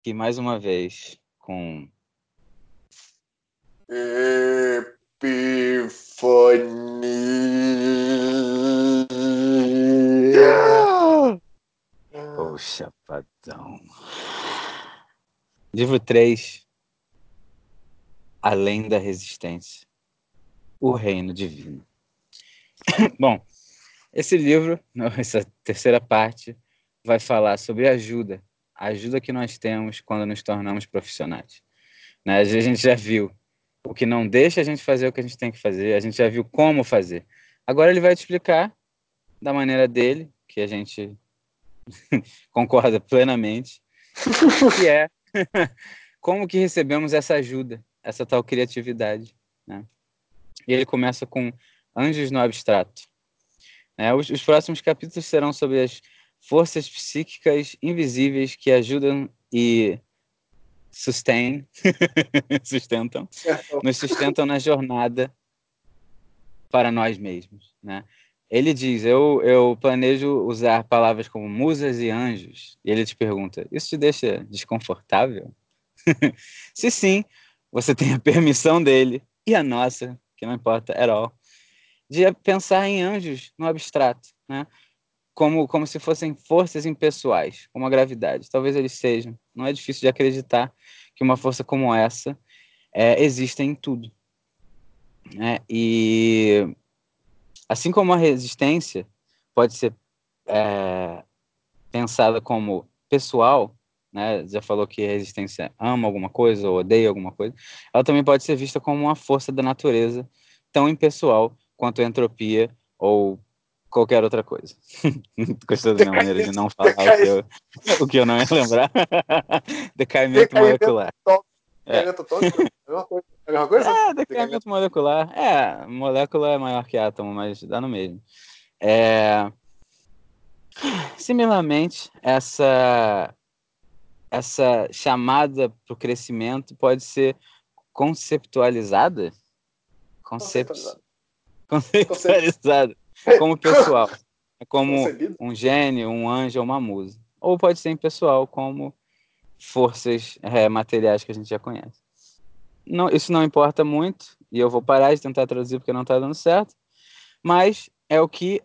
aqui mais uma vez com Epifania. Poxa, padrão. Livro 3. Além da resistência. O reino divino. Bom, esse livro, essa terceira parte, vai falar sobre ajuda, ajuda que nós temos quando nos tornamos profissionais. Né? A gente já viu o que não deixa a gente fazer o que a gente tem que fazer, a gente já viu como fazer. Agora ele vai te explicar da maneira dele, que a gente concorda plenamente, que é como que recebemos essa ajuda, essa tal criatividade. Né? E ele começa com Anjos no Abstrato. É, os, os próximos capítulos serão sobre as forças psíquicas invisíveis que ajudam e sustain, sustentam, nos sustentam na jornada para nós mesmos, né? Ele diz: eu, eu planejo usar palavras como musas e anjos. E ele te pergunta: Isso te deixa desconfortável? Se sim, você tem a permissão dele e a nossa, que não importa at all, de pensar em anjos no abstrato, né? Como, como se fossem forças impessoais, como a gravidade. Talvez eles sejam. Não é difícil de acreditar que uma força como essa é, existe em tudo. Né? E assim como a resistência pode ser é, pensada como pessoal, né? já falou que a resistência ama alguma coisa ou odeia alguma coisa, ela também pode ser vista como uma força da natureza tão impessoal quanto a entropia ou qualquer outra coisa. Gostou da minha maneira de não falar o que, eu, o que eu não ia lembrar? Decaimento molecular. É? É, decaimento molecular. É, molécula é maior que átomo, mas dá no mesmo. É... Similarmente, essa, essa chamada para o crescimento pode ser conceptualizada? Concep... Conceptualizada como pessoal, é como um gênio, um anjo ou uma musa. Ou pode ser impessoal, como forças é, materiais que a gente já conhece. Não, isso não importa muito, e eu vou parar de tentar traduzir porque não está dando certo, mas é o que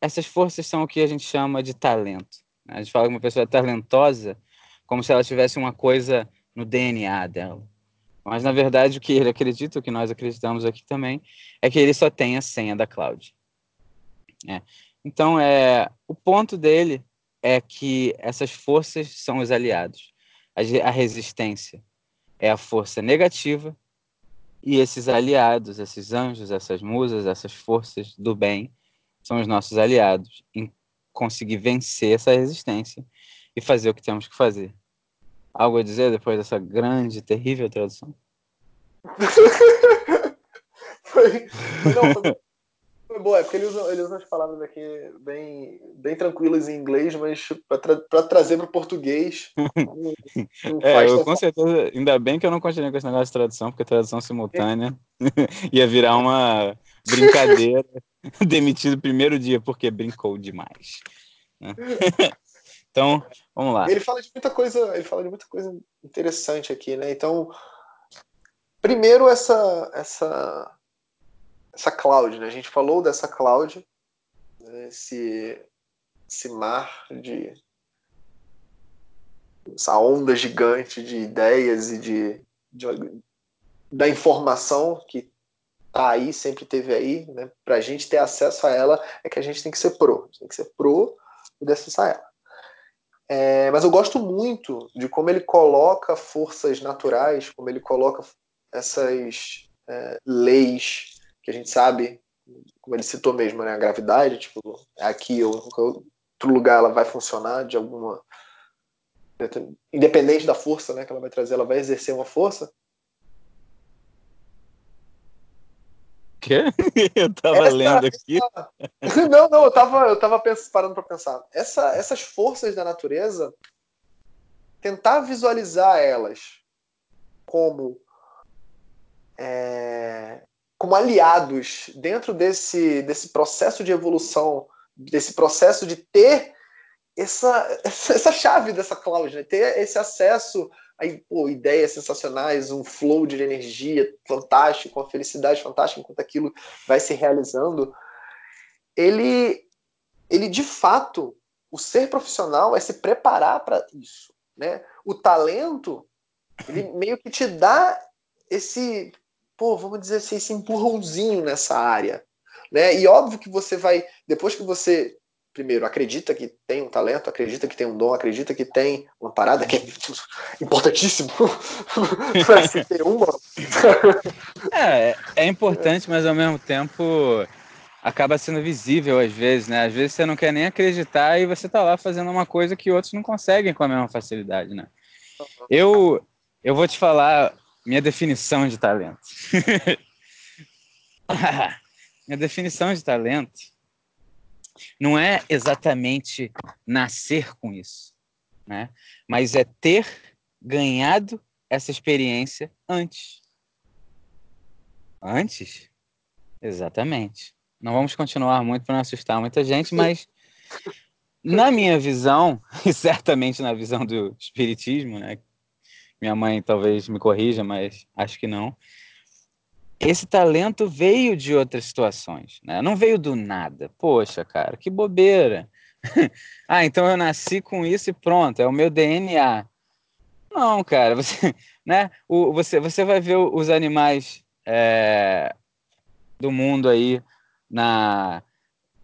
essas forças são o que a gente chama de talento. A gente fala que uma pessoa é talentosa como se ela tivesse uma coisa no DNA dela. Mas, na verdade, o que ele acredita, o que nós acreditamos aqui também, é que ele só tem a senha da cloud. É. Então, é, o ponto dele é que essas forças são os aliados. A, a resistência é a força negativa e esses aliados, esses anjos, essas musas, essas forças do bem, são os nossos aliados em conseguir vencer essa resistência e fazer o que temos que fazer. Algo a dizer depois dessa grande, terrível tradução? foi, não, foi, foi boa, é porque ele usa, ele usa as palavras aqui bem, bem tranquilas em inglês, mas para tra trazer para o português. Não, não é, eu, com certeza, ainda bem que eu não continuei com esse negócio de tradução, porque tradução simultânea ia virar uma brincadeira. Demitido primeiro dia porque brincou demais. Então, vamos lá. Ele fala de muita coisa, ele fala de muita coisa interessante aqui, né? Então, primeiro essa essa essa cloud, né? A gente falou dessa cloud, né? esse, esse mar de essa onda gigante de ideias e de, de da informação que tá aí, sempre teve aí, né? Para a gente ter acesso a ela é que a gente tem que ser pro, tem que ser pro e acessar ela. É, mas eu gosto muito de como ele coloca forças naturais, como ele coloca essas é, leis que a gente sabe, como ele citou mesmo, né, a gravidade, tipo, aqui ou outro lugar ela vai funcionar de alguma independente da força, né, que ela vai trazer, ela vai exercer uma força. Quê? Eu tava essa, lendo aqui. Essa... Não, não, eu tava, eu tava pensando, parando para pensar. Essa, essas forças da natureza, tentar visualizar elas como é, como aliados dentro desse, desse processo de evolução, desse processo de ter essa, essa chave dessa cloud, né? ter esse acesso aí, pô, ideias sensacionais, um flow de energia fantástico, uma felicidade fantástica enquanto aquilo vai se realizando. Ele, ele de fato, o ser profissional é se preparar para isso, né? O talento, ele meio que te dá esse, pô, vamos dizer assim, esse empurrãozinho nessa área, né? E óbvio que você vai, depois que você primeiro, acredita que tem um talento, acredita que tem um dom, acredita que tem uma parada que é importantíssimo para se ter uma. é, é importante, mas ao mesmo tempo acaba sendo visível às vezes, né? Às vezes você não quer nem acreditar e você tá lá fazendo uma coisa que outros não conseguem com a mesma facilidade, né? Eu, eu vou te falar minha definição de talento. minha definição de talento não é exatamente nascer com isso, né? Mas é ter ganhado essa experiência antes. Antes? Exatamente. Não vamos continuar muito para não assustar muita gente, mas na minha visão, e certamente na visão do espiritismo, né? Minha mãe talvez me corrija, mas acho que não esse talento veio de outras situações, né? Não veio do nada. Poxa, cara, que bobeira. ah, então eu nasci com isso e pronto, é o meu DNA. Não, cara, você, né? O, você, você vai ver os animais é, do mundo aí na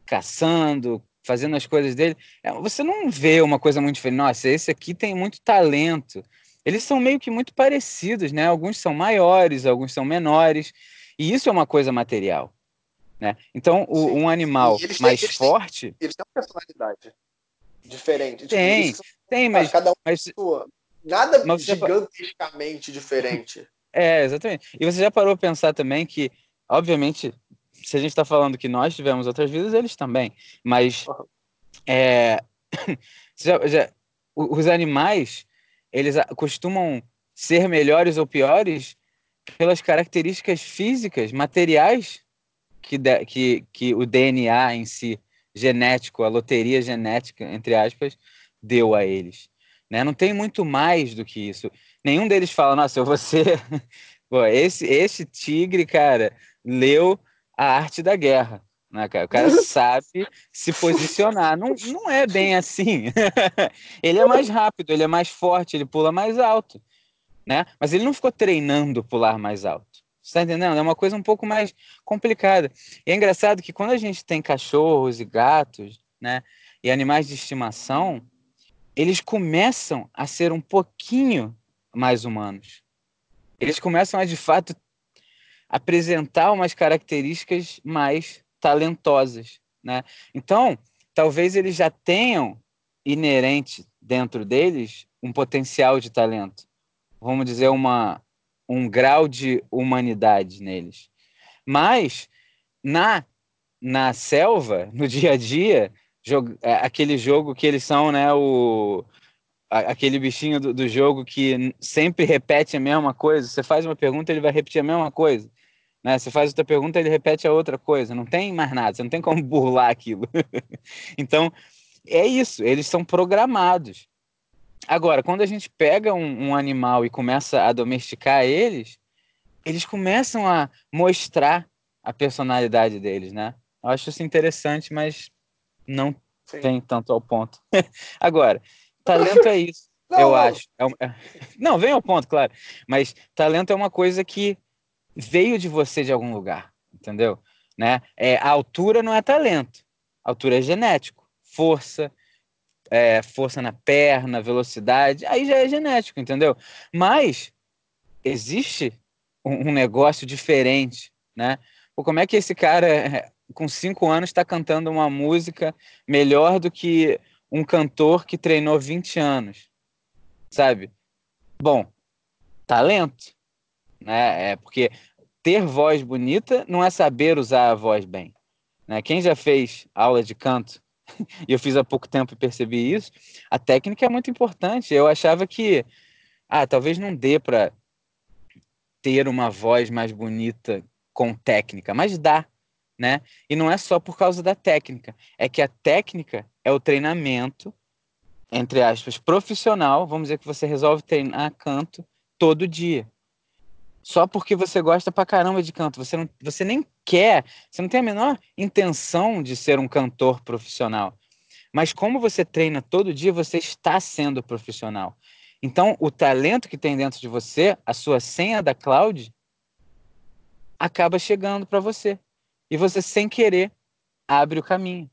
caçando, fazendo as coisas dele. É, você não vê uma coisa muito diferente. Nossa, esse aqui tem muito talento eles são meio que muito parecidos, né? Alguns são maiores, alguns são menores, e isso é uma coisa material, né? Então, o, um animal mais eles forte... Têm, eles têm uma personalidade diferente. Tem, tipo, tem, mas... Cada um mas, sua. Nada mas gigantescamente diferente. É, exatamente. E você já parou a pensar também que, obviamente, se a gente está falando que nós tivemos outras vidas, eles também. Mas uhum. é, já, já, os animais eles costumam ser melhores ou piores pelas características físicas, materiais que, de, que, que o DNA em si, genético, a loteria genética, entre aspas, deu a eles. Né? Não tem muito mais do que isso. Nenhum deles fala, nossa, eu vou ser... Pô, esse, esse tigre, cara, leu a arte da guerra. Né, cara? O cara sabe se posicionar. Não, não é bem assim. ele é mais rápido, ele é mais forte, ele pula mais alto. Né? Mas ele não ficou treinando pular mais alto. Você tá entendendo? É uma coisa um pouco mais complicada. E é engraçado que quando a gente tem cachorros e gatos, né, e animais de estimação, eles começam a ser um pouquinho mais humanos. Eles começam a, de fato, apresentar umas características mais talentosas, né? Então, talvez eles já tenham inerente dentro deles um potencial de talento, vamos dizer uma um grau de humanidade neles. Mas na na selva, no dia a dia, jogo, é, aquele jogo que eles são, né, o aquele bichinho do, do, jogo que sempre repete a mesma coisa. Você faz uma pergunta, ele vai repetir a mesma coisa. Né? Você faz outra pergunta, ele repete a outra coisa. Não tem mais nada, você não tem como burlar aquilo. então, é isso, eles são programados. Agora, quando a gente pega um, um, animal e começa a domesticar eles, eles começam a mostrar a personalidade deles, né? Eu acho isso interessante, mas não Sim. vem tanto ao ponto. Agora, talento é isso, não, eu não. acho. É, é... Não, vem ao ponto, claro. Mas talento é uma coisa que veio de você de algum lugar, entendeu? Né? É, a altura não é talento, a altura é genético, força, é, força na perna, velocidade, aí já é genético, entendeu? Mas existe um, um negócio diferente, né? Pô, como é que esse cara com cinco anos está cantando uma música melhor do que um cantor que treinou 20 anos, sabe? Bom, talento, né? É porque ter voz bonita não é saber usar a voz bem. Né? Quem já fez aula de canto, e eu fiz há pouco tempo e percebi isso, a técnica é muito importante. Eu achava que, ah, talvez não dê para ter uma voz mais bonita com técnica, mas dá, né? E não é só por causa da técnica, é que a técnica é o treinamento entre aspas, profissional, vamos dizer que você resolve treinar canto todo dia. Só porque você gosta pra caramba de canto. Você, não, você nem quer, você não tem a menor intenção de ser um cantor profissional. Mas como você treina todo dia, você está sendo profissional. Então, o talento que tem dentro de você, a sua senha da cloud, acaba chegando para você. E você, sem querer, abre o caminho.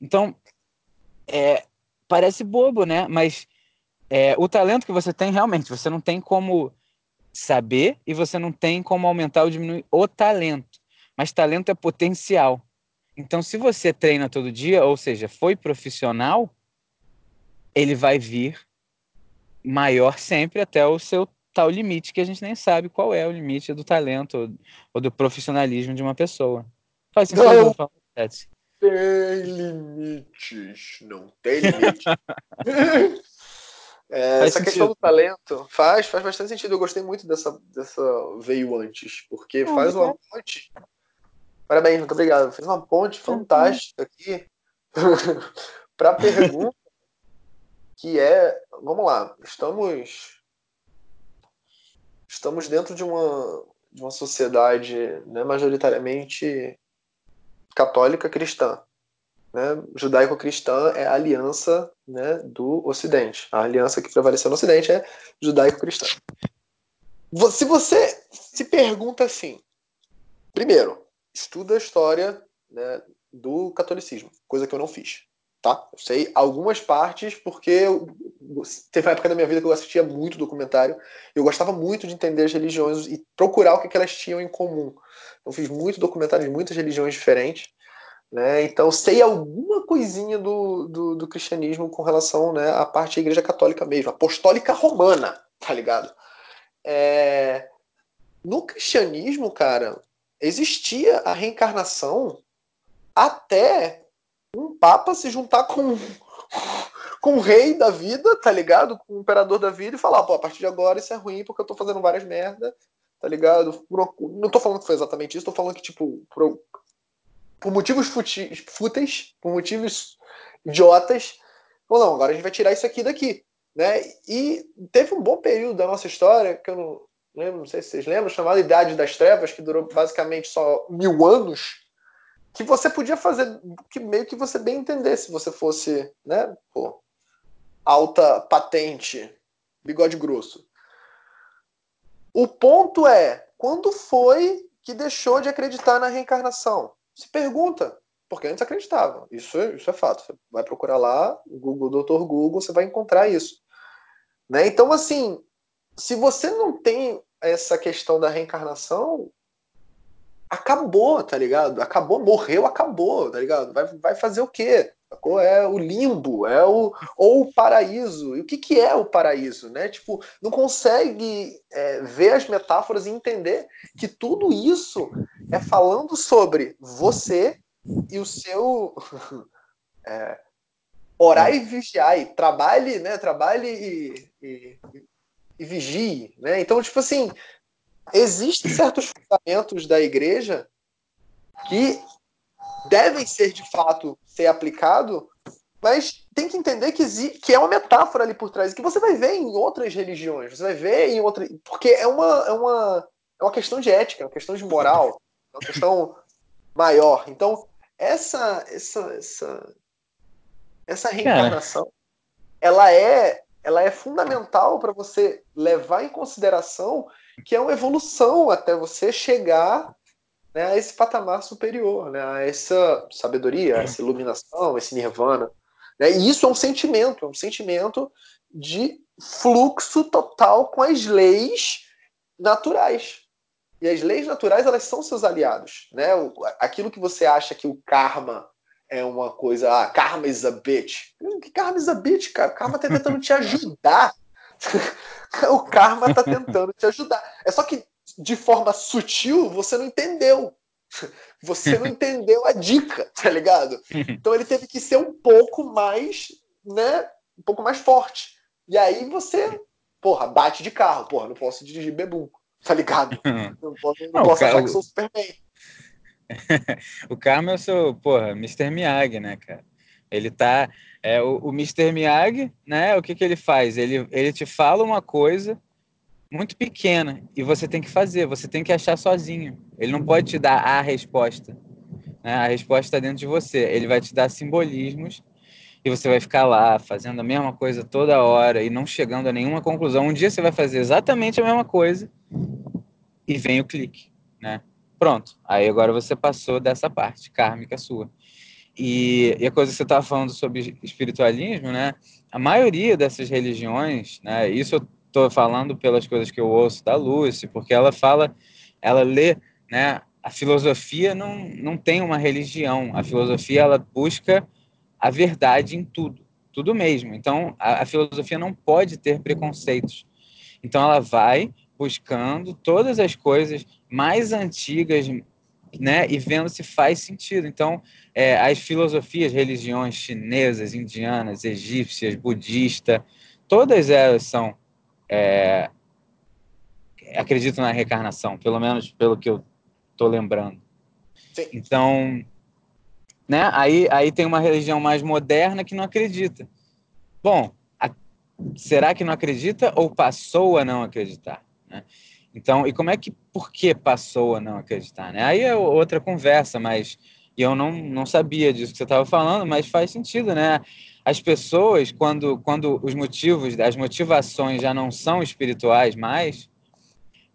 Então, é, parece bobo, né? Mas é, o talento que você tem, realmente, você não tem como saber e você não tem como aumentar ou diminuir o talento. Mas talento é potencial. Então, se você treina todo dia, ou seja, foi profissional, ele vai vir maior sempre até o seu tal limite, que a gente nem sabe qual é o limite do talento ou, do profissionalismo de uma pessoa. Faz sentido? Não tem limites. Não tem limite. É, essa sentido. questão do talento faz, faz bastante sentido. Eu gostei muito dessa, dessa veio antes, porque oh, faz uma ponte. Parabéns, muito obrigado. Fez uma ponte fantástica aqui para a pergunta que é, vamos lá, estamos estamos dentro de uma de uma sociedade né, majoritariamente católica cristã né, judaico-cristã é a aliança né, do Ocidente. A aliança que prevaleceu no Ocidente é judaico-cristã. Se você se pergunta assim, primeiro, estuda a história né, do catolicismo, coisa que eu não fiz. Tá? Eu sei algumas partes porque eu, teve uma época da minha vida que eu assistia muito documentário. Eu gostava muito de entender as religiões e procurar o que, que elas tinham em comum. Eu fiz muito documentário de muitas religiões diferentes. Né? Então, sei alguma coisinha do, do, do, cristianismo com relação né, à parte da igreja católica mesmo, apostólica romana, tá ligado? É... No cristianismo, cara, existia a reencarnação até um papa se juntar com, com o rei da vida, tá ligado? Com o imperador da vida e falar, pô, a partir de agora isso é ruim porque eu tô fazendo várias merda, tá ligado? Não tô falando que foi exatamente isso, tô falando que, tipo, por, motivos fúteis, por motivos idiotas, ou não, agora a gente vai tirar isso aqui daqui. Né? E teve um bom período da nossa história, que eu não lembro, não sei se vocês lembram, chamado Idade das Trevas, que durou basicamente só mil anos, que você podia fazer que meio que você bem entendesse se você fosse, né, pô, alta patente, bigode grosso. O ponto é, quando foi que deixou de acreditar na reencarnação? Se pergunta, porque antes acreditava. Isso, é, isso é fato. Você vai procurar lá, Google, Doutor Google, você vai encontrar isso. Né? Então, assim, se você não tem essa questão da reencarnação, acabou, tá ligado? Acabou, morreu, acabou, tá ligado? Vai, vai fazer o quê? É o limbo, é o ou o paraíso. E o que, que é o paraíso, né? Tipo, não consegue é, ver as metáforas e entender que tudo isso é falando sobre você e o seu é, orar e vigiar, e trabalhe, né? Trabalhe e, e, e vigie, né? Então, tipo assim, existem certos fundamentos da igreja que devem ser de fato ser aplicado, mas tem que entender que, que é uma metáfora ali por trás, que você vai ver em outras religiões, você vai ver em outras. Porque é uma, é uma, é uma questão de ética, é uma questão de moral, é uma questão maior. Então, essa, essa, essa, essa reencarnação, ela é, ela é fundamental para você levar em consideração que é uma evolução até você chegar né, a esse patamar superior, né, a essa sabedoria, a essa iluminação, esse nirvana. Né, e isso é um sentimento, é um sentimento de fluxo total com as leis naturais. E as leis naturais, elas são seus aliados. Né? Aquilo que você acha que o karma é uma coisa, ah, karma is a bitch. Que karma is a bitch, cara? O karma tá tentando te ajudar. o karma tá tentando te ajudar. É só que de forma sutil, você não entendeu. Você não entendeu a dica, tá ligado? Então ele teve que ser um pouco mais, né? Um pouco mais forte. E aí você, porra, bate de carro, porra, não posso dirigir bebum, tá ligado? Não posso, não, não posso achar que sou Superman. o Karma é o seu, porra, Mr. Miyagi, né, cara? Ele tá. É, o, o Mr. Miyagi, né? O que, que ele faz? Ele, ele te fala uma coisa muito pequena e você tem que fazer, você tem que achar sozinho. Ele não pode te dar a resposta. Né? A resposta está dentro de você. Ele vai te dar simbolismos e você vai ficar lá fazendo a mesma coisa toda hora e não chegando a nenhuma conclusão. Um dia você vai fazer exatamente a mesma coisa e vem o clique, né? Pronto. Aí agora você passou dessa parte kármica sua. E, e a coisa que você estava falando sobre espiritualismo, né? A maioria dessas religiões, né? Isso eu estou falando pelas coisas que eu ouço da Lucy, porque ela fala, ela lê, né? A filosofia não, não tem uma religião. A filosofia ela busca a verdade em tudo, tudo mesmo. Então a, a filosofia não pode ter preconceitos. Então ela vai buscando todas as coisas mais antigas, né, e vendo se faz sentido. Então, é, as filosofias, religiões chinesas, indianas, egípcias, budistas, todas elas são é, acreditam na reencarnação, pelo menos pelo que eu estou lembrando. Sim. Então, né, aí, aí tem uma religião mais moderna que não acredita. Bom, a, será que não acredita ou passou a não acreditar? Né? Então, e como é que, por que passou a não acreditar? Né? Aí é outra conversa, mas eu não, não sabia disso que você estava falando, mas faz sentido, né? As pessoas, quando, quando os motivos, as motivações já não são espirituais mais,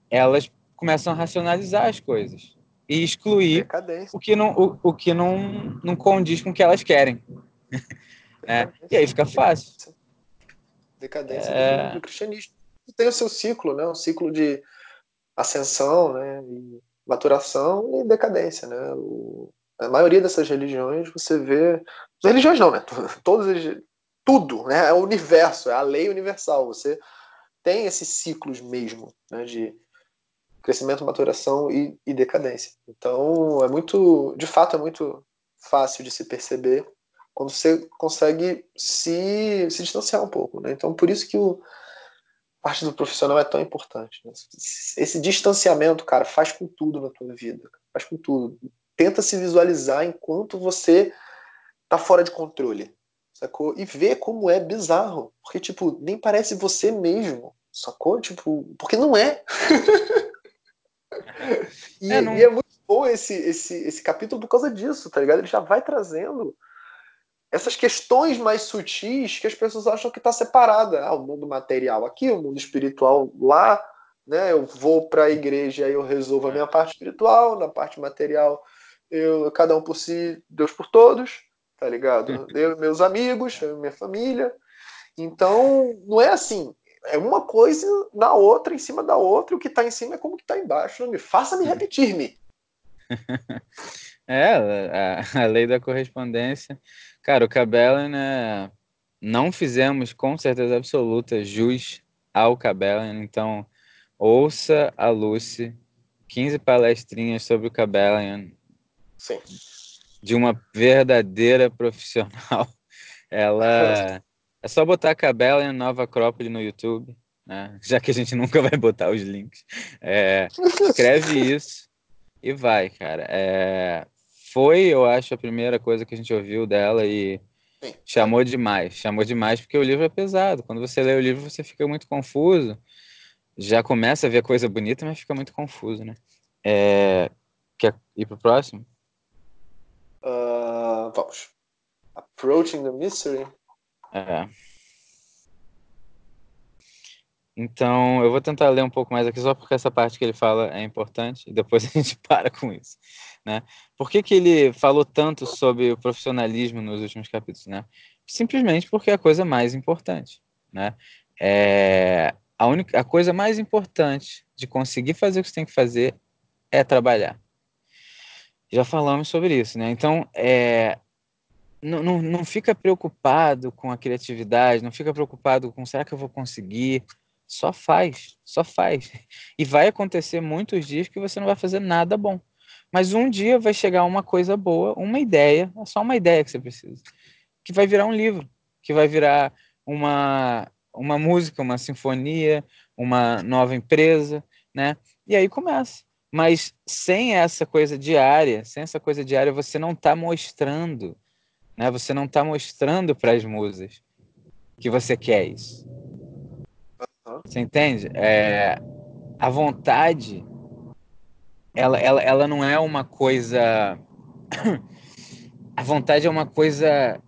elas começam a racionalizar as coisas e excluir o que não, o, o que não, não condiz com o que elas querem. é, e aí fica fácil. Decadência é... do cristianismo tem o seu ciclo, né? Um ciclo de ascensão, né? E maturação e decadência, né? O, a maioria dessas religiões você vê, religiões não, né? Todas tudo, né? É o universo, é a lei universal. Você tem esses ciclos mesmo, né? De crescimento, maturação e, e decadência. Então é muito, de fato, é muito fácil de se perceber quando você consegue se, se distanciar um pouco, né? Então por isso que o parte do profissional é tão importante. Né? Esse distanciamento, cara, faz com tudo na tua vida. Faz com tudo. Tenta se visualizar enquanto você tá fora de controle. Sacou? E ver como é bizarro. Porque, tipo, nem parece você mesmo. Sacou? Tipo, porque não é. e, é, não... e, é muito bom esse, esse, esse capítulo por causa disso, tá ligado? Ele já vai trazendo essas questões mais sutis que as pessoas acham que está separada. Ah, o mundo material aqui, o mundo espiritual lá, né? Eu vou para a igreja e eu resolvo a minha parte espiritual, na parte material eu cada um por si, Deus por todos, tá ligado? Eu, meus amigos, eu, minha família. Então, não é assim. É uma coisa na outra, em cima da outra, e o que está em cima é como que está embaixo. Não me faça-me repetir-me. É, a, a lei da correspondência Cara, o Cabela, né? Não fizemos com certeza absoluta jus ao Cabela, então ouça a Lucy, 15 palestrinhas sobre o Cabela. Sim. De uma verdadeira profissional. Ela. É só botar Cabela em Nova Acrópole no YouTube, né? Já que a gente nunca vai botar os links. É, escreve isso e vai, cara. É, foi, eu acho, a primeira coisa que a gente ouviu dela e Sim. chamou demais. Chamou demais porque o livro é pesado. Quando você lê o livro, você fica muito confuso. Já começa a ver coisa bonita, mas fica muito confuso, né? É... Quer ir pro próximo? Uh, vamos. Approaching the Mystery. É. Então, eu vou tentar ler um pouco mais aqui, só porque essa parte que ele fala é importante, e depois a gente para com isso. Né? Por que, que ele falou tanto sobre o profissionalismo nos últimos capítulos? Né? Simplesmente porque é a coisa mais importante. Né? É, a, única, a coisa mais importante de conseguir fazer o que você tem que fazer é trabalhar. Já falamos sobre isso, né? Então, é, não, não, não fica preocupado com a criatividade, não fica preocupado com será que eu vou conseguir. Só faz, só faz. E vai acontecer muitos dias que você não vai fazer nada bom. Mas um dia vai chegar uma coisa boa, uma ideia, é só uma ideia que você precisa, que vai virar um livro, que vai virar uma, uma música, uma sinfonia, uma nova empresa, né? E aí começa. Mas sem essa coisa diária, sem essa coisa diária, você não está mostrando Né? Você não está mostrando para as musas que você quer isso. Você entende? É, a vontade, ela, ela, ela não é uma coisa. A vontade é uma coisa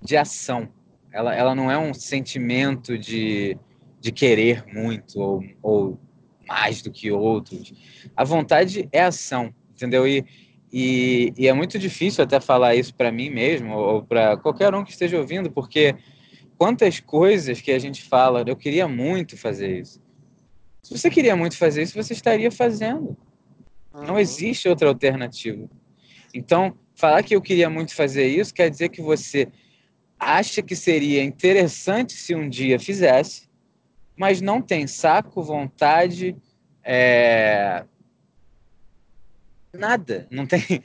de ação. Ela, ela não é um sentimento de, de querer muito ou, ou mais do que outros. A vontade é ação, entendeu? E, e, e é muito difícil até falar isso para mim mesmo ou para qualquer um que esteja ouvindo, porque quantas coisas que a gente fala, eu queria muito fazer isso. Se você queria muito fazer isso, você estaria fazendo. Não existe outra alternativa. Então, falar que eu queria muito fazer isso quer dizer que você acha que seria interessante se um dia fizesse, mas não tem saco, vontade, é... nada. Não tem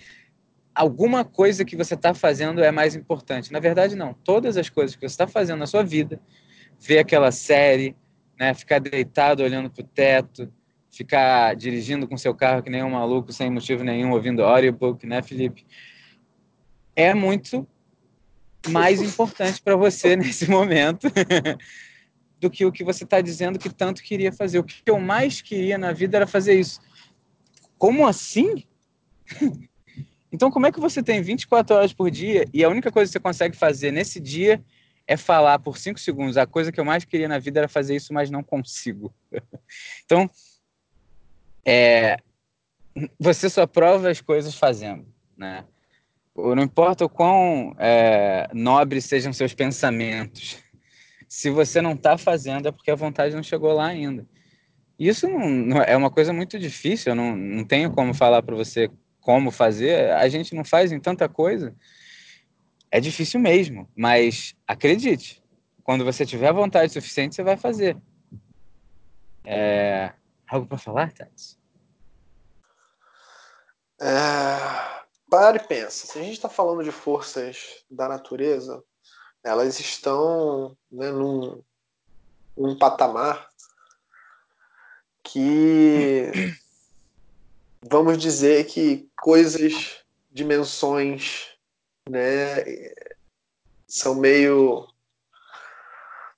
alguma coisa que você está fazendo é mais importante. Na verdade, não. Todas as coisas que você está fazendo na sua vida, ver aquela série, né, ficar deitado olhando para o teto, ficar dirigindo com seu carro que nem um maluco sem motivo nenhum, ouvindo audiobook, né, Felipe? É muito mais importante para você nesse momento do que o que você está dizendo que tanto queria fazer. O que eu mais queria na vida era fazer isso. Como assim? Então, como é que você tem 24 horas por dia e a única coisa que você consegue fazer nesse dia é falar por 5 segundos? A coisa que eu mais queria na vida era fazer isso, mas não consigo. então, é, você só prova as coisas fazendo, né? Não importa o quão é, nobres sejam seus pensamentos, se você não está fazendo é porque a vontade não chegou lá ainda. Isso não, não é uma coisa muito difícil, eu não, não tenho como falar para você como fazer, a gente não faz em tanta coisa. É difícil mesmo, mas acredite, quando você tiver vontade suficiente, você vai fazer. É... Algo para falar, Tati? É... Para e pensa. Se a gente está falando de forças da natureza, elas estão né, num, num patamar que vamos dizer que coisas, dimensões, né, são meio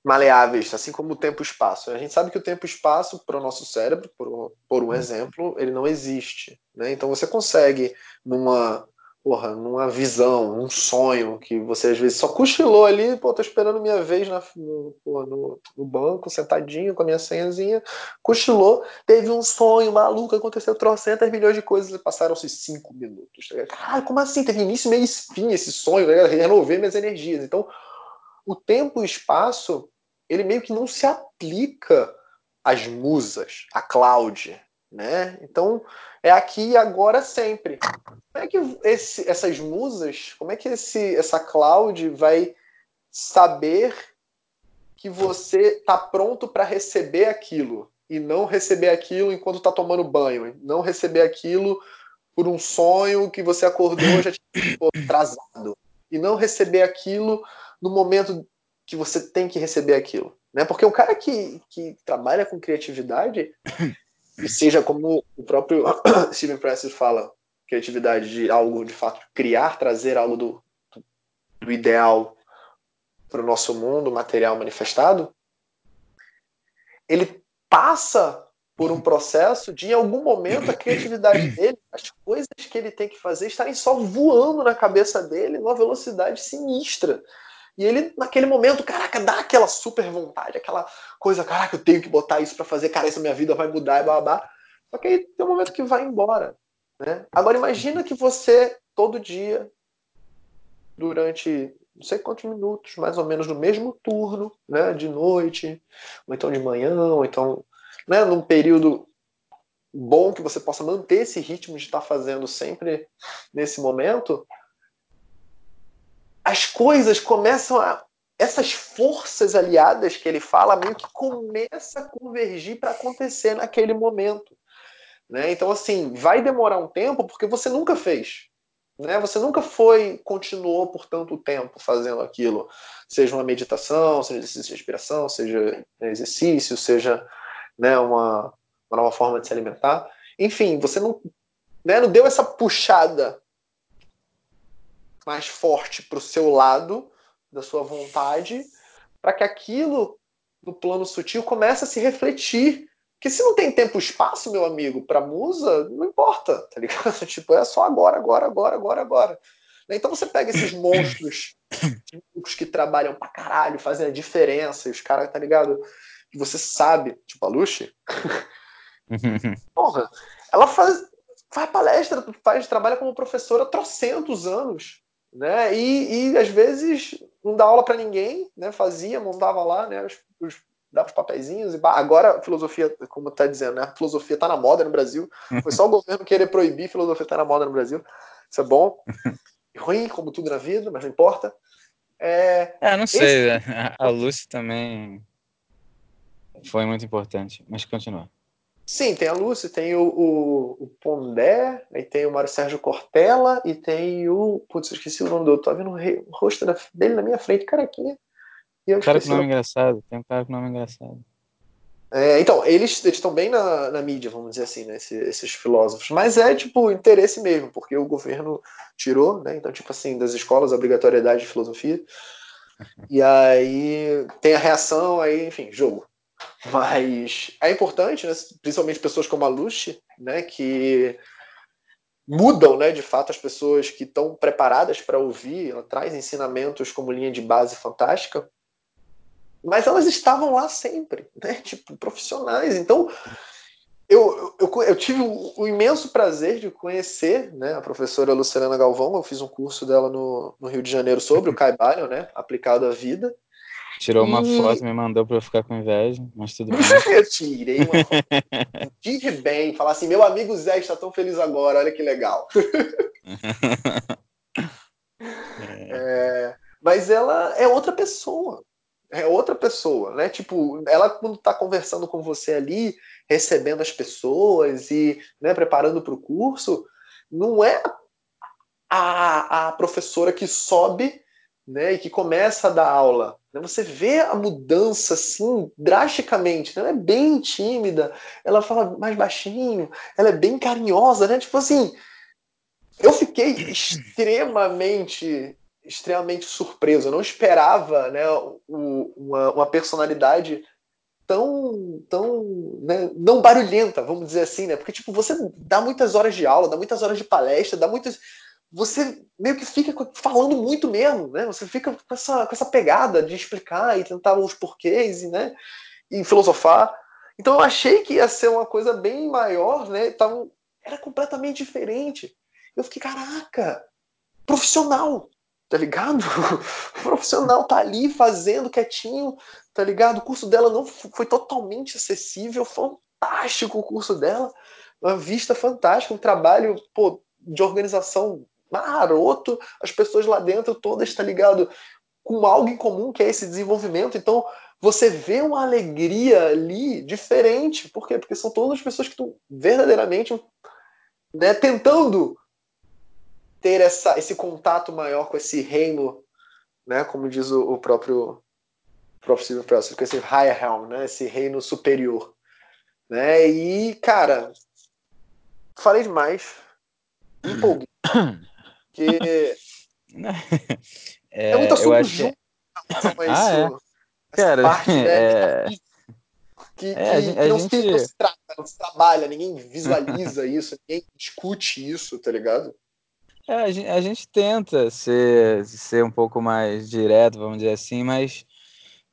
maleáveis, assim como o tempo e espaço. A gente sabe que o tempo e espaço, para o nosso cérebro, por, por um exemplo, ele não existe. Né? Então você consegue, numa porra, numa visão, num sonho, que você às vezes só cochilou ali, pô, tô esperando minha vez na, no, no, no, banco, sentadinho com a minha senhazinha, cochilou, teve um sonho maluco, aconteceu trocentas milhões de coisas e passaram-se cinco minutos. Tá Caralho, como assim? Teve início, meio e fim esse sonho, né? renovei minhas energias. Então, o tempo e o espaço, ele meio que não se aplica às musas, à Cláudia, né? Então, é aqui e agora sempre. Como é que esse, essas musas, como é que esse, essa cloud vai saber que você está pronto para receber aquilo e não receber aquilo enquanto está tomando banho, não receber aquilo por um sonho que você acordou já tinha atrasado e não receber aquilo no momento que você tem que receber aquilo, né? Porque um cara que, que trabalha com criatividade e seja como o próprio Steven Pressler fala, criatividade de algo de fato criar, trazer algo do, do ideal para o nosso mundo material manifestado, ele passa por um processo de, em algum momento, a criatividade dele, as coisas que ele tem que fazer, estarem só voando na cabeça dele numa velocidade sinistra. E ele, naquele momento, caraca, dá aquela super vontade, aquela coisa, caraca, eu tenho que botar isso para fazer, cara, essa minha vida vai mudar e babá. Só que aí tem um momento que vai embora. Né? Agora imagina que você, todo dia, durante não sei quantos minutos, mais ou menos no mesmo turno, né, de noite, ou então de manhã, ou então né, num período bom que você possa manter esse ritmo de estar fazendo sempre nesse momento, as coisas começam a. Essas forças aliadas que ele fala meio que começa a convergir para acontecer naquele momento. Né? Então, assim, vai demorar um tempo porque você nunca fez. Né? Você nunca foi, continuou por tanto tempo fazendo aquilo. Seja uma meditação, seja exercício de respiração, seja exercício, seja né, uma, uma nova forma de se alimentar. Enfim, você não, né, não deu essa puxada mais forte para o seu lado, da sua vontade, para que aquilo no plano sutil comece a se refletir. Porque se não tem tempo e espaço, meu amigo, para musa, não importa, tá ligado? Tipo, é só agora, agora, agora, agora, agora. Então você pega esses monstros que trabalham pra caralho, fazem a diferença, e os caras, tá ligado? Que você sabe, tipo a Lucy, porra, ela faz, faz palestra, faz, trabalha como professora há trocentos anos, né? E, e às vezes não dá aula para ninguém, né? Fazia, montava lá, né? Os, os, dava os papeizinhos e agora a filosofia, como tá dizendo, né? A filosofia tá na moda no Brasil. Foi só o governo querer proibir a filosofia tá na moda no Brasil. Isso é bom. ruim, como tudo na vida, mas não importa. É, é não sei, esse... a Lucy também foi muito importante, mas continua. Sim, tem a Lucy, tem o, o, o Pondé, aí tem o Mário Sérgio Cortella e tem o. Putz, eu esqueci o nome do. Eu tô vendo o, rosto dele na minha frente, carequinha. E eu cara com nome engraçado, tem um cara com nome engraçado. É, então, eles estão bem na, na, mídia, vamos dizer assim, né, esses, esses, filósofos. Mas é, tipo, interesse mesmo, porque o governo tirou, né? Então, tipo assim, das escolas, a obrigatoriedade de filosofia. E aí tem a reação, aí, enfim, jogo. Mas é importante, né, principalmente pessoas como a Lucy, né, que mudam, né, de fato, as pessoas que estão preparadas para ouvir. Ela traz ensinamentos como linha de base fantástica mas elas estavam lá sempre, né? Tipo, profissionais. Então, eu, eu, eu tive o, imenso prazer de conhecer né, a professora Luciana Galvão. Eu fiz um curso dela no, no Rio de Janeiro sobre o Caibalion, né? Aplicado à vida. Tirou uma e... foto, me mandou para eu ficar com inveja, mas tudo bem. eu tirei uma foto. Tive bem, falar assim: meu amigo Zé está tão feliz agora, olha que legal. é. É, mas ela é outra pessoa é outra pessoa, né? Tipo, ela quando tá conversando com você ali, recebendo as pessoas e né, preparando para o curso, não é a, a professora que sobe né, e que começa a dar aula. Né? Você vê a mudança assim, drasticamente. Né? Ela é bem tímida, ela fala mais baixinho, ela é bem carinhosa, né? Tipo assim, eu fiquei extremamente extremamente surpreso. Eu não esperava né, uma, uma personalidade tão, tão né, não barulhenta, vamos dizer assim, né? Porque tipo, você dá muitas horas de aula, dá muitas horas de palestra, dá muitas você meio que fica falando muito mesmo, né? Você fica com essa, com essa pegada de explicar e tentar os porquês e, né, e filosofar. Então eu achei que ia ser uma coisa bem maior, né? Tava, era completamente diferente. Eu fiquei, caraca, profissional, tá ligado? O profissional tá ali fazendo quietinho, tá ligado? O curso dela não foi totalmente acessível, fantástico o curso dela, uma vista fantástica, um trabalho pô, de organização maroto, as pessoas lá dentro todas, tá ligado? Com algo em comum que é esse desenvolvimento. Então, você vê uma alegria ali diferente. Por quê? Porque são todas as pessoas que estão verdadeiramente né, tentando ter essa, esse contato maior com esse reino, né, como diz o, o próprio próprio Steve Presley, com esse higher realm, né, esse reino superior, né? E cara, falei demais, empolguei, que é, é muito assunto junto. Que... Ah, é. Cara, parte, né, é... que, é, a gente, a não, gente... Se, não, se trata, não se trabalha, ninguém visualiza isso, ninguém discute isso, tá ligado? É, a, gente, a gente tenta ser, ser um pouco mais direto, vamos dizer assim, mas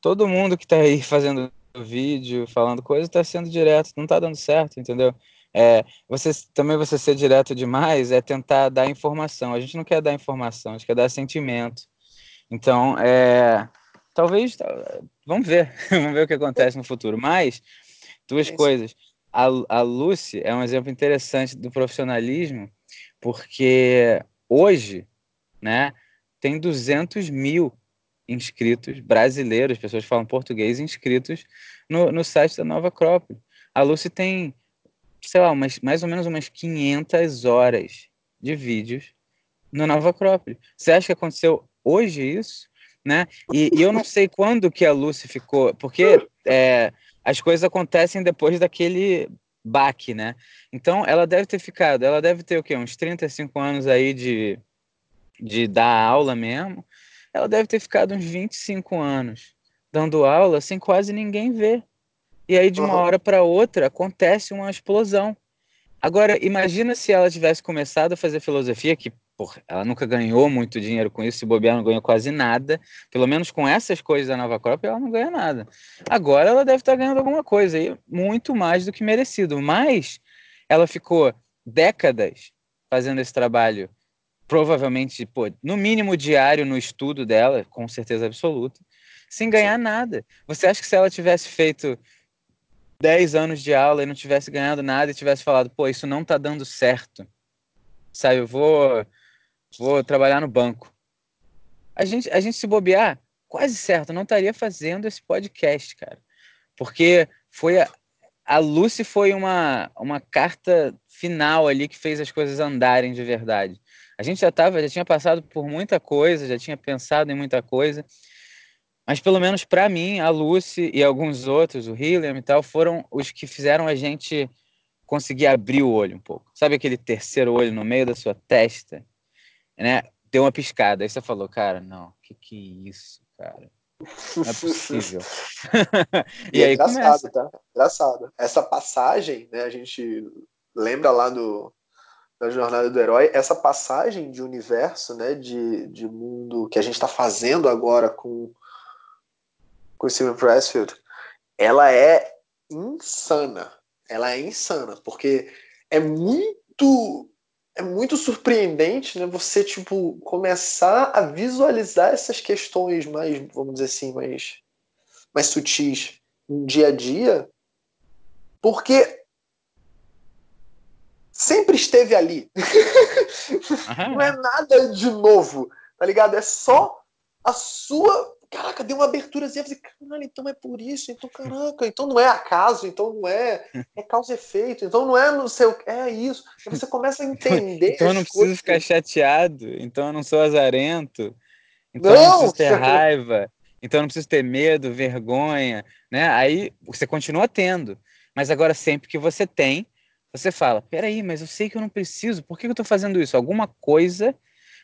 todo mundo que está aí fazendo vídeo, falando coisa, está sendo direto, não está dando certo, entendeu? É, você também você ser direto demais é tentar dar informação. A gente não quer dar informação, a gente quer dar sentimento. Então, é, talvez, vamos ver, vamos ver o que acontece no futuro. Mas duas coisas. A, a Lucy é um exemplo interessante do profissionalismo porque hoje, né, tem 200 mil inscritos brasileiros, pessoas que falam português, inscritos no, no site da Nova Acrópole. A Lucy tem, sei lá, umas, mais ou menos umas 500 horas de vídeos no Nova Acrópole. Você acha que aconteceu hoje isso? Né? E, e eu não sei quando que a Lucy ficou, porque é, as coisas acontecem depois daquele baque, né? Então, ela deve ter ficado, ela deve ter o quê? Uns 35 anos aí de, de dar aula mesmo, ela deve ter ficado uns 25 anos dando aula sem quase ninguém ver. E aí, de uma hora para outra, acontece uma explosão. Agora, imagina se ela tivesse começado a fazer filosofia, que porra, ela nunca ganhou muito dinheiro com isso, se bobear não ganhou quase nada. Pelo menos com essas coisas da Nova Crop, ela não ganha nada. Agora ela deve estar ganhando alguma coisa, aí, muito mais do que merecido. Mas ela ficou décadas fazendo esse trabalho, provavelmente, pô, no mínimo diário no estudo dela, com certeza absoluta, sem ganhar nada. Você acha que se ela tivesse feito 10 anos de aula e não tivesse ganhado nada e tivesse falado, pô, isso não tá dando certo. Sabe, eu vou vou trabalhar no banco. A gente a gente se bobear, quase certo, não estaria fazendo esse podcast, cara. Porque foi a, a Lucy foi uma uma carta final ali que fez as coisas andarem de verdade. A gente já tava, já tinha passado por muita coisa, já tinha pensado em muita coisa mas pelo menos para mim, a Lucy e alguns outros, o Hilliam e tal, foram os que fizeram a gente conseguir abrir o olho um pouco. Sabe aquele terceiro olho no meio da sua testa? Né? Deu uma piscada. Aí você falou, cara, não, que que é isso, cara? Não é possível. e, e é aí engraçado, começa. tá? Engraçado. Essa passagem, né, a gente lembra lá do, da jornada do herói, essa passagem de universo, né, de, de mundo que a gente está fazendo agora com com o Steven Pressfield, ela é insana. Ela é insana, porque é muito é muito surpreendente, né, você tipo começar a visualizar essas questões mais, vamos dizer assim, mais mais sutis no dia a dia, porque sempre esteve ali. Não é nada de novo, tá ligado? É só a sua caraca, deu uma aberturazinha, eu falei, caralho, então é por isso, então caraca, então não é acaso, então não é, é causa e efeito, então não é não sei o que, é isso. Aí você começa a entender. então eu não preciso ficar chateado, então eu não sou azarento, então não, eu não preciso ter raiva, então eu não preciso ter medo, vergonha, né? Aí você continua tendo, mas agora sempre que você tem, você fala, peraí, mas eu sei que eu não preciso, por que eu estou fazendo isso? Alguma coisa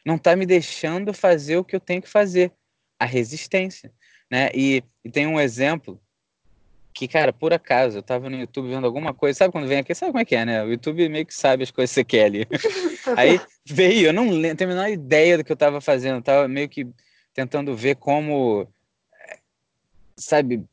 não está me deixando fazer o que eu tenho que fazer a resistência, né? E, e tem um exemplo que, cara, por acaso, eu tava no YouTube vendo alguma coisa, sabe quando vem aqui, sabe como é que é, né? O YouTube meio que sabe as coisas que você quer ali. Aí veio, eu não tenho a menor ideia do que eu tava fazendo, eu tava meio que tentando ver como, sabe,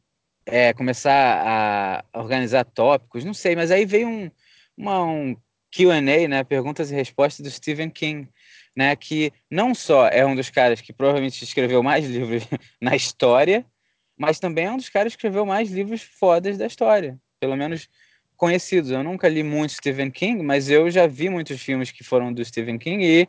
é, começar a organizar tópicos, não sei, mas aí veio um, uma, um Q&A, né, perguntas e respostas do Stephen King, né, que não só é um dos caras que provavelmente escreveu mais livros na história, mas também é um dos caras que escreveu mais livros fodas da história, pelo menos conhecidos. Eu nunca li muito Stephen King, mas eu já vi muitos filmes que foram do Stephen King e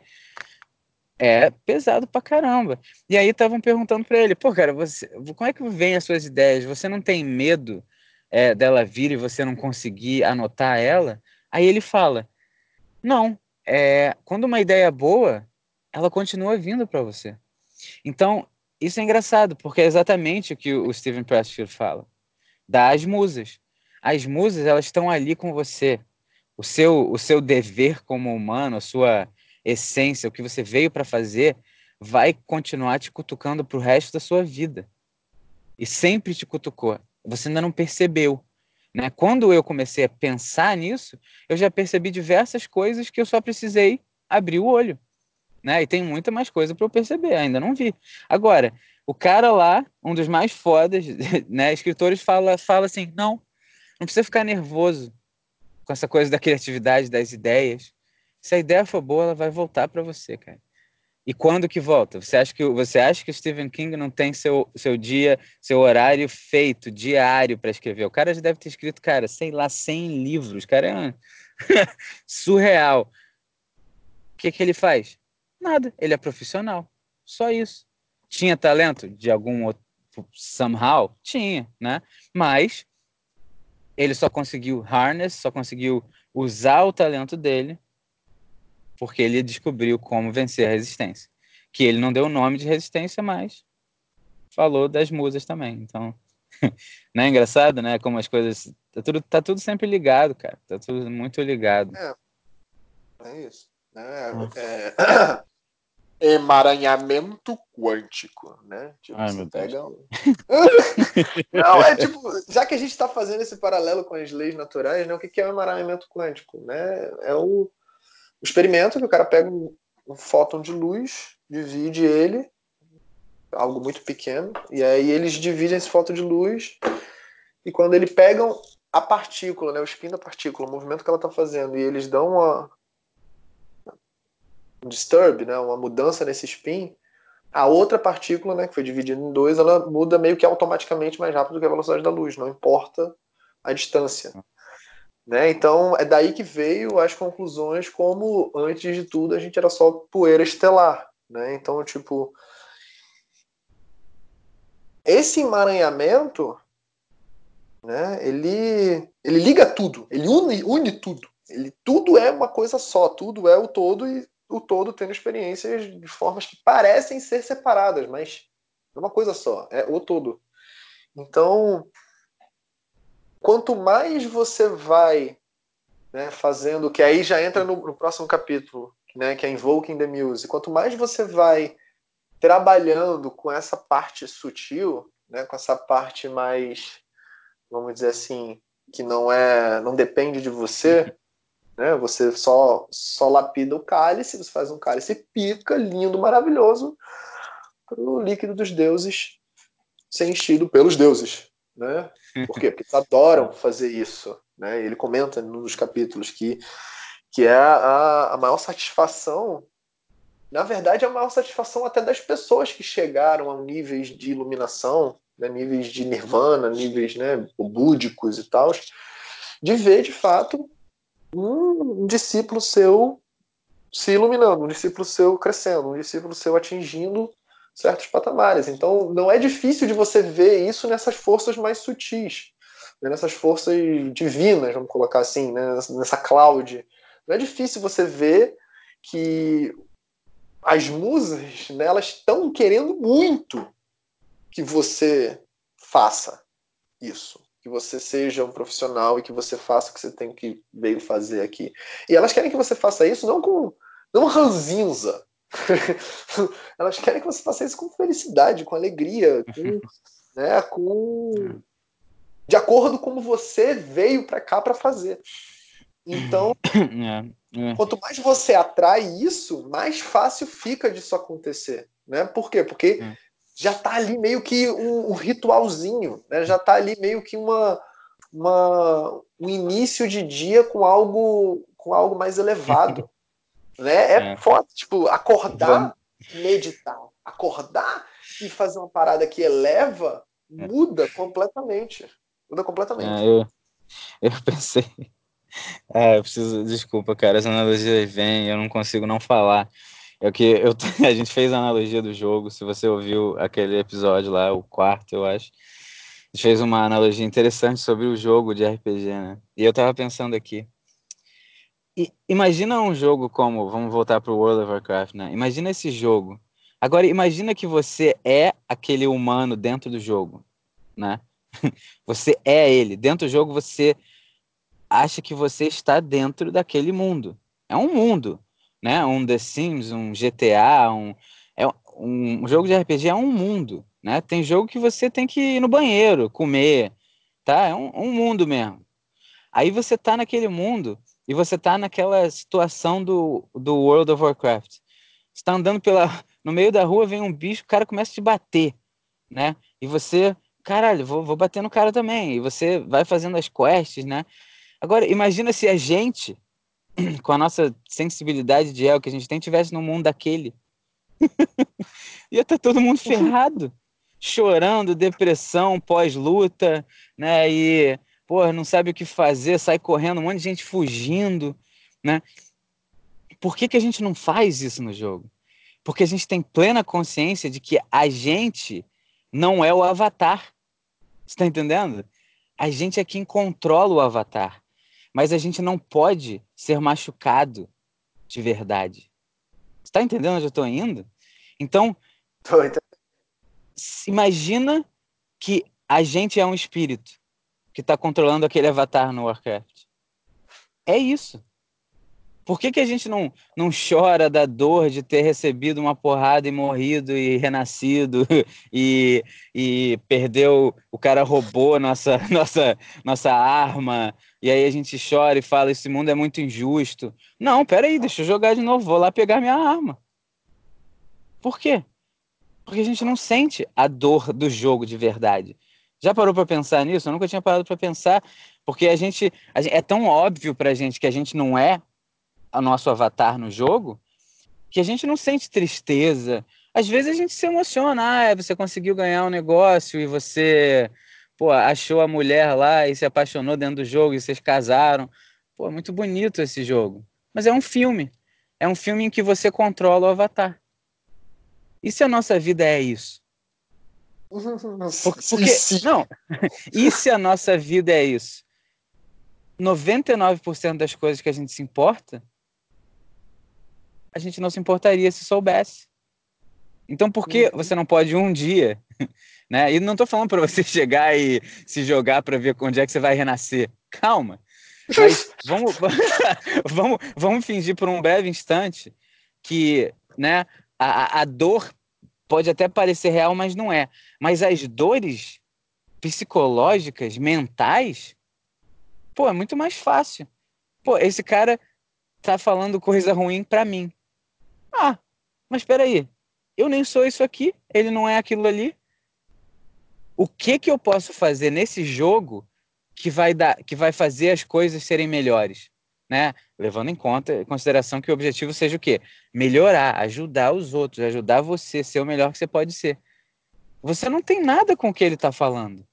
é pesado pra caramba. E aí estavam perguntando para ele, pô, cara, você, como é que vem as suas ideias? Você não tem medo é, dela vir e você não conseguir anotar ela? Aí ele fala, não, é, quando uma ideia é boa, ela continua vindo para você. Então, isso é engraçado, porque é exatamente o que o Steven Pressfield fala. Das musas. As musas, elas estão ali com você. O seu, o seu dever como humano, a sua essência, o que você veio para fazer, vai continuar te cutucando para o resto da sua vida. E sempre te cutucou. Você ainda não percebeu. Né? Quando eu comecei a pensar nisso, eu já percebi diversas coisas que eu só precisei abrir o olho. Né? E tem muita mais coisa para eu perceber, ainda não vi. Agora, o cara lá, um dos mais fodas, né, escritores, fala, fala assim: não, não precisa ficar nervoso com essa coisa da criatividade, das ideias. Se a ideia for boa, ela vai voltar para você, cara. E quando que volta? Você acha que, você acha que o Stephen King não tem seu, seu dia, seu horário feito, diário para escrever? O cara já deve ter escrito, cara, sei lá, 100 livros. Cara, é surreal. O que, que ele faz? Nada. Ele é profissional. Só isso. Tinha talento de algum outro, somehow? Tinha, né? Mas ele só conseguiu harness, só conseguiu usar o talento dele porque ele descobriu como vencer a resistência. Que ele não deu o nome de resistência, mas falou das musas também. Então, não é engraçado, né? Como as coisas. Tá tudo, tá tudo sempre ligado, cara. Tá tudo muito ligado. É, é isso. É, é... emaranhamento quântico, né? Tipo, Ai, meu pega um... Não, é tipo, já que a gente está fazendo esse paralelo com as leis naturais, né? O que é o emaranhamento quântico, né? É o, o experimento que o cara pega um, um fóton de luz, divide ele, algo muito pequeno, e aí eles dividem esse fóton de luz, e quando eles pegam a partícula, né, o spin da partícula, o movimento que ela está fazendo, e eles dão uma, um disturb, né, uma mudança nesse spin, a outra partícula, né, que foi dividida em dois, ela muda meio que automaticamente mais rápido que a velocidade da luz, não importa a distância. Né? Então, é daí que veio as conclusões como, antes de tudo, a gente era só poeira estelar. Né? Então, tipo, esse emaranhamento, né, ele, ele liga tudo, ele une, une tudo. Ele, tudo é uma coisa só, tudo é o todo e o todo tendo experiências de formas que parecem ser separadas, mas é uma coisa só, é o todo. Então, quanto mais você vai né, fazendo, que aí já entra no, no, próximo capítulo, né, que é Invoking the Muse, quanto mais você vai trabalhando com essa parte sutil, né, com essa parte mais, vamos dizer assim, que não é, não depende de você, né? Você só, só lapida o cálice, você faz um cálice pica, lindo, maravilhoso, para o líquido dos deuses ser enchido pelos deuses. Né? Por quê? Porque eles adoram fazer isso. Né? Ele comenta nos capítulos que, que é a, a maior satisfação na verdade, a maior satisfação até das pessoas que chegaram a níveis de iluminação, né, níveis de nirvana, níveis né, búdicos e tal, de ver de fato um discípulo seu se iluminando, um discípulo seu crescendo, um discípulo seu atingindo certos patamares. Então, não é difícil de você ver isso nessas forças mais sutis, né? nessas forças divinas, vamos colocar assim, né? nessa cloud. Não é difícil você ver que as musas, né, elas estão querendo muito que você faça isso que você seja um profissional e que você faça o que você tem que veio fazer aqui. E elas querem que você faça isso não com não ranzinza. elas querem que você faça isso com felicidade, com alegria, com, né, com de acordo com como você veio para cá para fazer. Então, é, é. quanto mais você atrai isso, mais fácil fica disso acontecer, né? Por quê? Porque é já está ali meio que um, um ritualzinho, né? já está ali meio que uma, uma, um início de dia com algo com algo mais elevado. né? É, é. foda, tipo, acordar, meditar, acordar e fazer uma parada que eleva, é. muda completamente. Muda completamente. É, eu, eu pensei. É, eu preciso. Desculpa, cara, as analogias vêm, eu não consigo não falar. É que eu, a gente fez a analogia do jogo, se você ouviu aquele episódio lá, o quarto, eu acho. A gente fez uma analogia interessante sobre o jogo de RPG, né? E eu tava pensando aqui. Imagina um jogo como, vamos voltar para o World of Warcraft, né? Imagina esse jogo. Agora imagina que você é aquele humano dentro do jogo, né? Você é ele. Dentro do jogo você acha que você está dentro daquele mundo. É um mundo né? Um The Sims, um GTA, um, é, um, um jogo de RPG é um mundo, né? Tem jogo que você tem que ir no banheiro, comer, tá? É um, um mundo mesmo. Aí você tá naquele mundo e você tá naquela situação do, do World of Warcraft. Você tá andando pela, no meio da rua, vem um bicho, o cara começa a te bater, né? E você, caralho, vou, vou bater no cara também. E você vai fazendo as quests, né? Agora, imagina se a gente com a nossa sensibilidade de el que a gente tem, tivesse no mundo daquele. Ia estar tá todo mundo ferrado, chorando, depressão, pós-luta, né? E, pô, não sabe o que fazer, sai correndo, um monte de gente fugindo, né? Por que, que a gente não faz isso no jogo? Porque a gente tem plena consciência de que a gente não é o avatar. Você tá entendendo? A gente é quem controla o avatar mas a gente não pode ser machucado de verdade. Você está entendendo onde eu estou indo? Então, imagina que a gente é um espírito que está controlando aquele avatar no Warcraft. É isso. Por que, que a gente não, não chora da dor de ter recebido uma porrada e morrido e renascido e, e perdeu, o cara roubou nossa, nossa, nossa arma e aí a gente chora e fala, esse mundo é muito injusto. Não, peraí, deixa eu jogar de novo, vou lá pegar minha arma. Por quê? Porque a gente não sente a dor do jogo de verdade. Já parou para pensar nisso? Eu nunca tinha parado para pensar, porque a gente, a gente, é tão óbvio para a gente que a gente não é o nosso avatar no jogo, que a gente não sente tristeza. Às vezes a gente se emociona, ah, você conseguiu ganhar um negócio e você, pô, achou a mulher lá e se apaixonou dentro do jogo e vocês casaram. Pô, é muito bonito esse jogo. Mas é um filme. É um filme em que você controla o avatar. E se a nossa vida é isso? Porque, não, e se a nossa vida é isso? 99% das coisas que a gente se importa, a gente não se importaria se soubesse. Então, por que uhum. você não pode um dia, né? E não estou falando para você chegar e se jogar para ver onde é que você vai renascer. Calma. Mas vamos, vamos, vamos fingir por um breve instante que, né, a, a dor pode até parecer real, mas não é. Mas as dores psicológicas, mentais, pô, é muito mais fácil. Pô, esse cara tá falando coisa ruim para mim. Ah, mas espera aí. Eu nem sou isso aqui, ele não é aquilo ali. O que que eu posso fazer nesse jogo que vai dar, que vai fazer as coisas serem melhores? Né? Levando em conta, em consideração que o objetivo seja o quê? Melhorar, ajudar os outros, ajudar você a ser o melhor que você pode ser. Você não tem nada com o que ele está falando.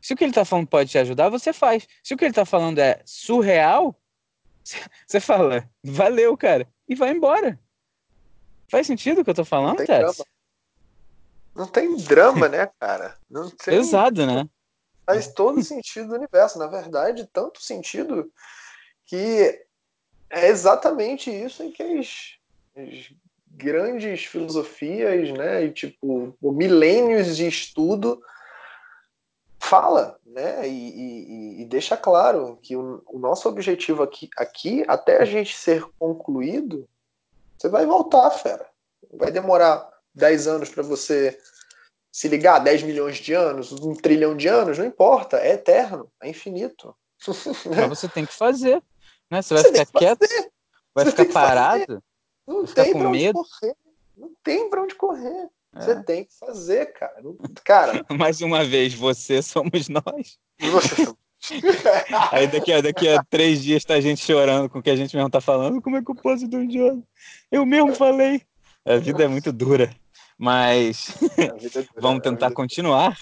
Se o que ele está falando pode te ajudar, você faz. Se o que ele está falando é surreal, você fala, valeu, cara, e vai embora. Faz sentido o que eu estou falando, não tem Tess? Drama. Não tem drama, né, cara? Não tem... Pesado, né? Faz todo sentido do universo. Na verdade, tanto sentido que é exatamente isso em que as, as grandes filosofias, né, e tipo milênios de estudo fala, né, e, e, e deixa claro que o, o, nosso objetivo aqui, aqui, até a gente ser concluído, você vai voltar, fera. Vai demorar 10 anos para você se ligar, 10 milhões de anos, um trilhão de anos, não importa, é eterno, é infinito. Mas você tem que fazer. Né? Você vai você ficar quieto? Vai você ficar parado? Não tem com medo? correr. Não tem pra onde correr. É. Você tem que fazer, cara. Cara. Mais uma vez, você somos nós. Aí daqui a, daqui a três dias tá a gente chorando com o que a gente mesmo tá falando. Como é que eu posso do idiota? Eu mesmo falei. A vida é muito dura. Mas é dura, vamos tentar continuar,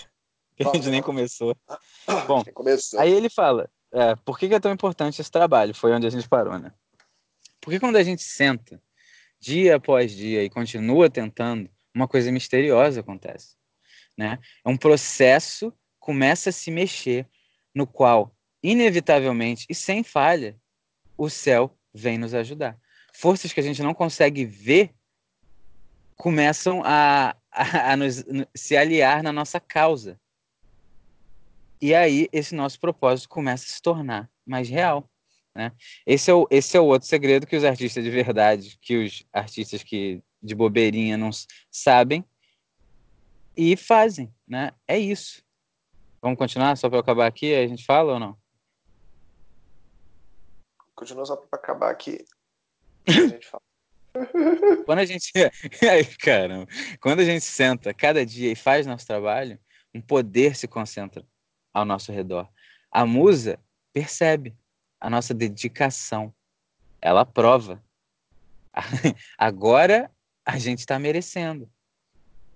que a gente nem começou. Bom, começou. aí ele fala: é, por que, que é tão importante esse trabalho? Foi onde a gente parou, né? Porque quando a gente senta dia após dia e continua tentando, uma coisa misteriosa acontece, né? É um processo começa a se mexer no qual inevitavelmente e sem falha o céu vem nos ajudar. Forças que a gente não consegue ver começam a, a, a nos, se aliar na nossa causa. E aí esse nosso propósito começa a se tornar mais real. Né? Esse, é o, esse é o outro segredo que os artistas de verdade, que os artistas que de bobeirinha não sabem e fazem. Né? É isso. Vamos continuar só para acabar aqui? A gente fala ou não? Continua só para acabar aqui. A gente fala. quando a gente. Ai, caramba. Quando a gente senta cada dia e faz nosso trabalho, um poder se concentra ao nosso redor. A musa percebe a nossa dedicação, ela prova. Agora a gente está merecendo.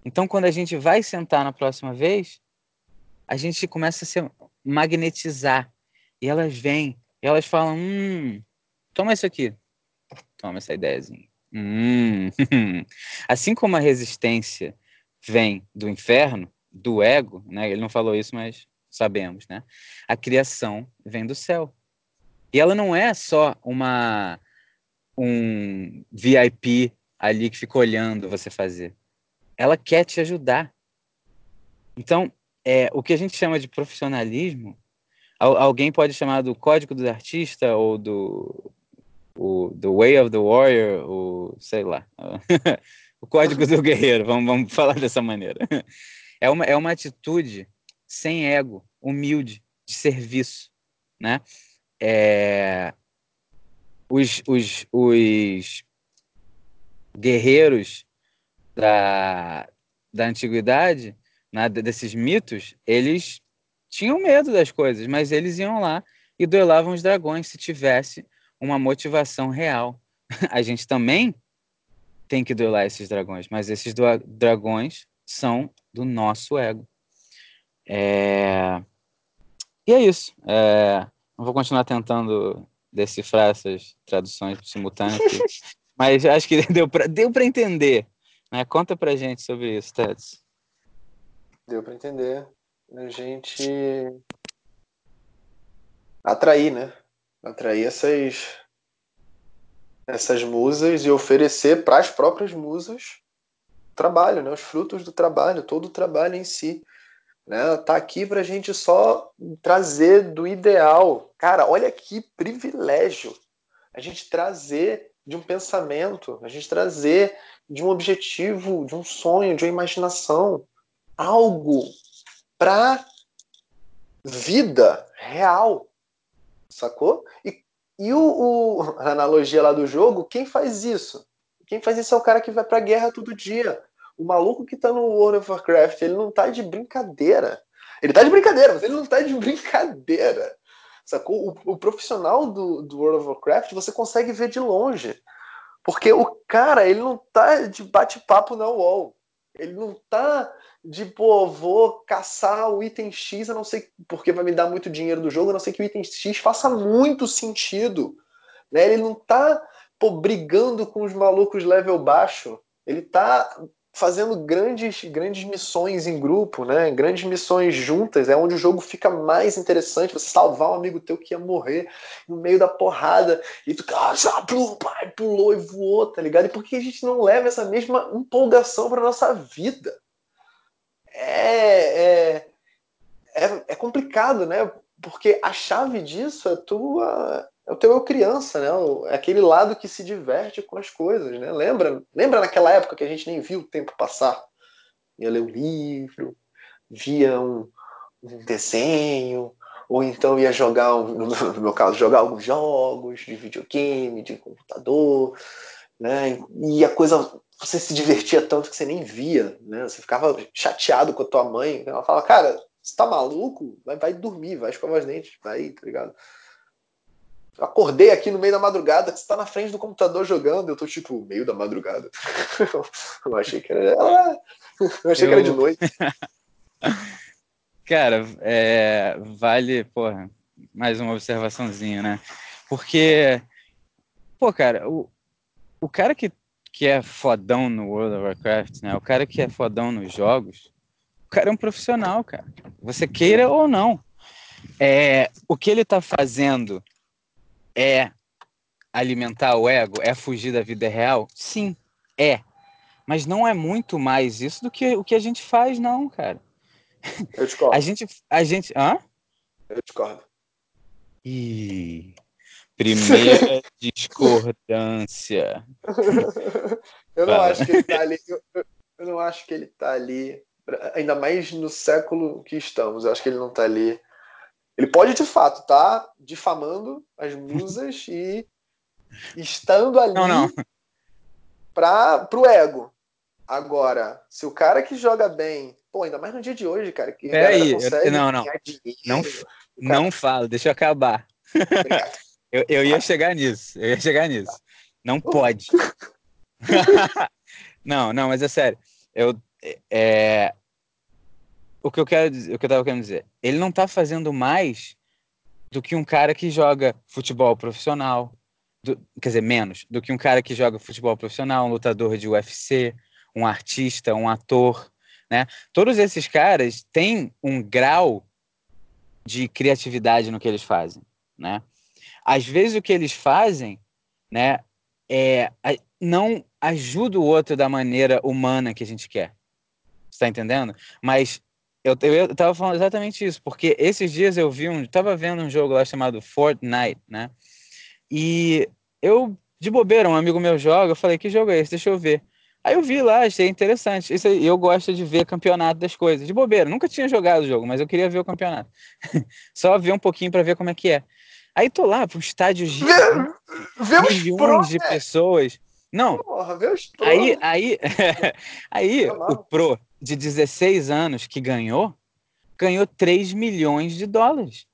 Então, quando a gente vai sentar na próxima vez, a gente começa a se magnetizar. E elas vêm, e elas falam: hum, toma isso aqui. Toma essa ideiazinha. Hum. Assim como a resistência vem do inferno, do ego, né? Ele não falou isso, mas sabemos, né? A criação vem do céu. E ela não é só uma um VIP ali que fica olhando você fazer. Ela quer te ajudar. Então, é, o que a gente chama de profissionalismo, alguém pode chamar do código do artista ou do o The Way of the Warrior, o sei lá, o código do guerreiro, vamos, vamos falar dessa maneira. É uma, é uma atitude sem ego, humilde, de serviço, né? É, os, os, os guerreiros da, da antiguidade, né, desses mitos, eles tinham medo das coisas, mas eles iam lá e duelavam os dragões se tivesse uma motivação real. A gente também tem que duelar esses dragões, mas esses dragões são do nosso ego. É... E é isso. É... Não vou continuar tentando decifrar essas traduções simultâneas, mas acho que deu para deu entender. Né? Conta para gente sobre isso, Teds. Deu para entender. A gente atrair, né? Atrair essas essas musas e oferecer para as próprias musas trabalho, né? Os frutos do trabalho, todo o trabalho em si. Né? Tá aqui para a gente só trazer do ideal. Cara, olha que privilégio a gente trazer de um pensamento, a gente trazer de um objetivo, de um sonho, de uma imaginação, algo para vida real, sacou? E, e o, o, a analogia lá do jogo, quem faz isso? Quem faz isso é o cara que vai pra guerra todo dia. O maluco que tá no World of Warcraft, ele não tá de brincadeira. Ele tá de brincadeira, mas ele não tá de brincadeira. Sacou? O, o profissional do, do World of Warcraft você consegue ver de longe. Porque o cara, ele não tá de bate-papo na wall. Ele não tá de, pô, vou caçar o item X, eu não sei porque vai me dar muito dinheiro do jogo, a não sei que o item X faça muito sentido. Né? Ele não tá, pô, brigando com os malucos level baixo. Ele tá fazendo grandes, grandes missões em grupo, né? Grandes missões juntas, é onde o jogo fica mais interessante. Você salvar um amigo teu que ia morrer no meio da porrada e tu ah, pulou, pulou e voou, tá ligado? E por que a gente não leva essa mesma empolgação para nossa vida? É, é, é, é complicado, né? Porque a chave disso é tua é o teu eu criança, né? É aquele lado que se diverte com as coisas, né? Lembra, lembra naquela época que a gente nem viu o tempo passar? Ia ler um livro, via um, um desenho, ou então ia jogar, no meu caso, jogar alguns jogos de videogame, de computador, né? E a coisa, você se divertia tanto que você nem via, né? Você ficava chateado com a tua mãe, ela fala, cara, você tá maluco? Vai, vai dormir, vai escovar os dentes, vai, tá ligado? Acordei aqui no meio da madrugada, que você tá na frente do computador jogando, eu tô tipo, meio da madrugada. eu achei que era. Eu achei eu... que era de noite. Cara, é... vale, porra, mais uma observaçãozinha, né? Porque, pô, cara, o, o cara que, que é fodão no World of Warcraft, né? O cara que é fodão nos jogos, o cara é um profissional, cara. Você queira ou não. É, o que ele tá fazendo é alimentar o ego? É fugir da vida real? Sim, é. Mas não é muito mais isso do que o que a gente faz, não, cara. Eu discordo. A gente. A gente. Hã? Eu discordo. Ih. Primeira discordância. eu não Fala. acho que ele tá ali. Eu, eu não acho que ele tá ali. Ainda mais no século que estamos. Eu acho que ele não tá ali ele pode, de fato, estar tá difamando as musas e estando ali para o ego. Agora, se o cara que joga bem, pô, ainda mais no dia de hoje, cara, que Peraí, não, não, não, não fala, deixa eu acabar. eu, eu ia chegar nisso, eu ia chegar nisso. Não pode. não, não, mas é sério. Eu, é, o que eu quero dizer, o que eu tava querendo dizer, ele não tá fazendo mais do que um cara que joga futebol profissional, do, quer dizer, menos do que um cara que joga futebol profissional, um lutador de UFC, um artista, um ator, né? Todos esses caras têm um grau de criatividade no que eles fazem, né? Às vezes o que eles fazem, né, é não ajuda o outro da maneira humana que a gente quer. Está entendendo? Mas eu, eu tava falando exatamente isso, porque esses dias eu vi um. Tava vendo um jogo lá chamado Fortnite, né? E eu, de bobeira, um amigo meu joga, eu falei, que jogo é esse? Deixa eu ver. Aí eu vi lá, achei interessante. Isso aí, eu gosto de ver campeonato das coisas. De bobeira, nunca tinha jogado o jogo, mas eu queria ver o campeonato. Só ver um pouquinho para ver como é que é. Aí tô lá para um estádio gigante, milhões de pessoas. Não. Porra, aí, aí, aí o pro de 16 anos que ganhou, ganhou 3 milhões de dólares.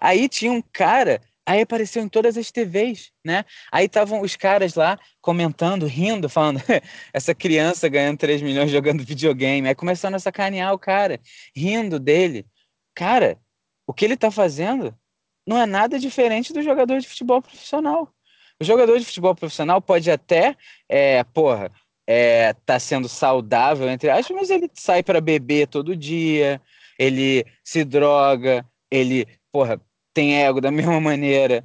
Aí tinha um cara Aí apareceu em todas as TVs, né? Aí estavam os caras lá comentando, rindo, falando: essa criança ganhando 3 milhões jogando videogame. Aí começando a sacanear o cara, rindo dele. Cara, o que ele tá fazendo não é nada diferente do jogador de futebol profissional. O jogador de futebol profissional pode até, é, porra, é, tá sendo saudável, entre aspas, mas ele sai para beber todo dia, ele se droga, ele, porra, tem ego da mesma maneira.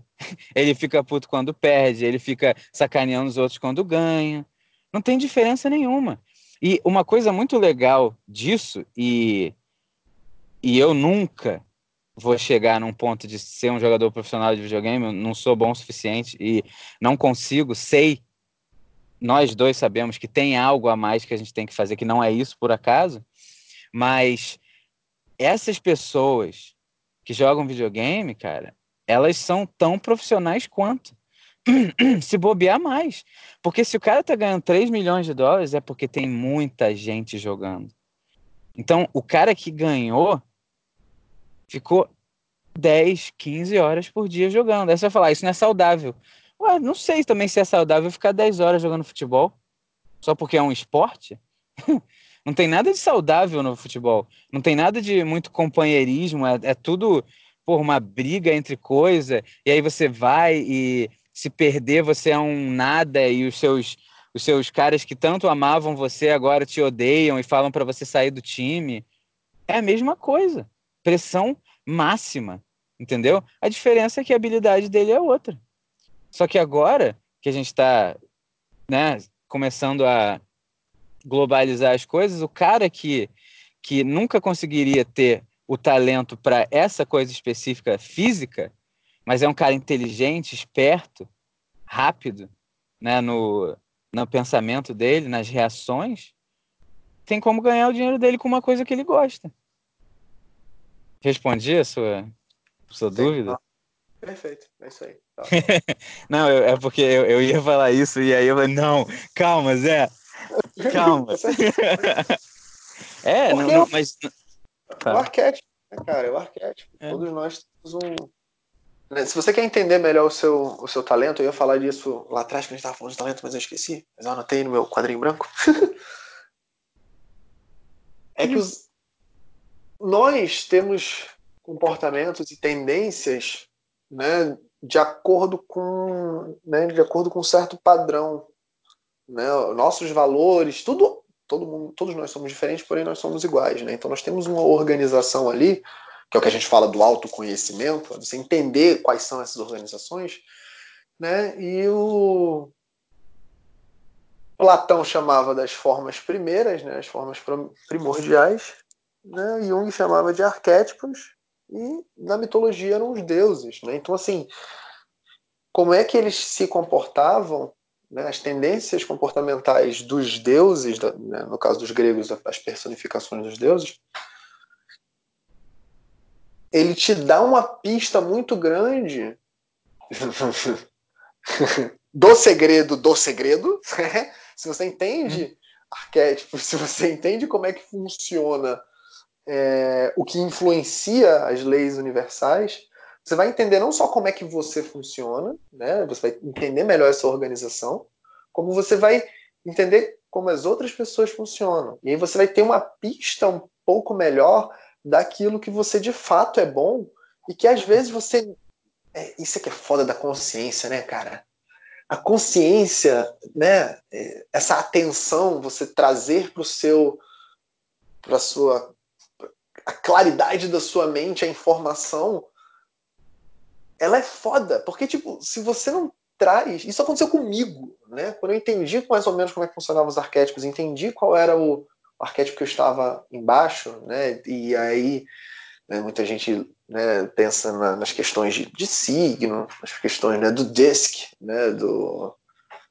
Ele fica puto quando perde, ele fica sacaneando os outros quando ganha. Não tem diferença nenhuma. E uma coisa muito legal disso, e, e eu nunca vou chegar num ponto de ser um jogador profissional de videogame, não sou bom o suficiente e não consigo, sei, nós dois sabemos que tem algo a mais que a gente tem que fazer, que não é isso por acaso, mas essas pessoas que jogam videogame, cara, elas são tão profissionais quanto. se bobear mais. Porque se o cara tá ganhando 3 milhões de dólares, é porque tem muita gente jogando. Então, o cara que ganhou ficou 10, 15 horas por dia jogando. Aí você vai falar, ah, isso não é saudável. Ué, não sei também se é saudável ficar 10 horas jogando futebol. Só porque é um esporte. Não tem nada de saudável no futebol. Não tem nada de muito companheirismo. É, é tudo por uma briga entre coisa. E aí você vai e se perder você é um nada e os seus os seus caras que tanto amavam você agora te odeiam e falam para você sair do time. É a mesma coisa. Pressão máxima, entendeu? A diferença é que a habilidade dele é outra. Só que agora que a gente está né, começando a globalizar as coisas, o cara que, que nunca conseguiria ter o talento para essa coisa específica física, mas é um cara inteligente, esperto, rápido, né, no, no pensamento dele, nas reações, tem como ganhar o dinheiro dele com uma coisa que ele gosta. Respondi a sua, sua Sim, dúvida? Não. Perfeito, é isso aí. Tá. não, eu, é porque eu, eu ia falar isso e aí eu falei, não, calma, Zé, Calma. é, não, não, mas. Tá. O arquétipo, né, cara? É o arquétipo. É. Todos nós temos um. Né, se você quer entender melhor o seu, o seu talento, eu ia falar disso lá atrás, que a gente estava falando de talento, mas eu esqueci. Mas eu anotei no meu quadrinho branco. é que os... nós temos comportamentos e tendências né, de acordo com né, de acordo com um certo padrão né? Nossos valores, tudo, todo mundo, todos nós somos diferentes, porém nós somos iguais, né? Então nós temos uma organização ali, que é o que a gente fala do autoconhecimento, você entender quais são essas organizações, né? E o Platão chamava das formas primeiras, né? As formas primordiais, né? Jung chamava de arquétipos e na mitologia eram os deuses, né? Então assim, como é que eles se comportavam né, as tendências comportamentais dos deuses, né, no caso dos gregos, as personificações dos deuses, ele te dá uma pista muito grande do segredo do segredo. se você entende arquétipos, se você entende como é que funciona é, o que influencia as leis universais, você vai entender não só como é que você funciona, né? Você vai entender melhor essa organização, como você vai entender como as outras pessoas funcionam. E aí você vai ter uma pista um pouco melhor daquilo que você de fato é bom e que às vezes você é, isso é que é foda da consciência, né, cara? A consciência, né? É, essa atenção, você trazer para o seu, para sua, a claridade da sua mente, a informação, ela é foda, porque, tipo, se você não traz. Isso aconteceu comigo, né? Quando eu entendi mais ou menos como é que funcionavam os arquétipos, entendi qual era o arquétipo que eu estava embaixo, né? E aí né, muita gente né, pensa na, nas questões de, de, signo, nas questões né, do disc, né, do,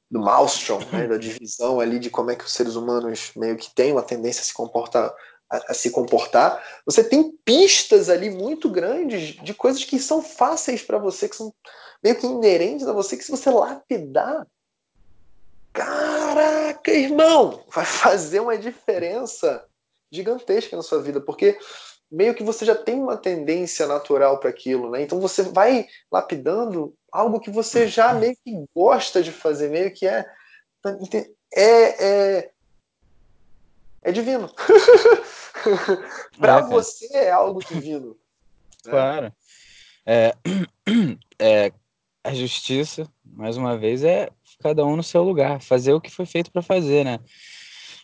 do maelstrom, né, da divisão ali de como é que os seres humanos meio que têm uma tendência a se comportar a, a, se comportar, você tem pistas ali muito grandes de coisas que são fáceis para você, que são meio que inerentes a você, que se você lapidar, caraca, irmão, vai fazer uma diferença gigantesca na sua vida, porque meio que você já tem uma tendência natural para aquilo, né? Então você vai lapidando algo que você já meio que gosta de fazer, meio que é é, é, é divino. para é, você é algo divino. Né? Claro. É, é, a justiça, mais uma vez, é cada um no seu lugar, fazer o que foi feito para fazer, né?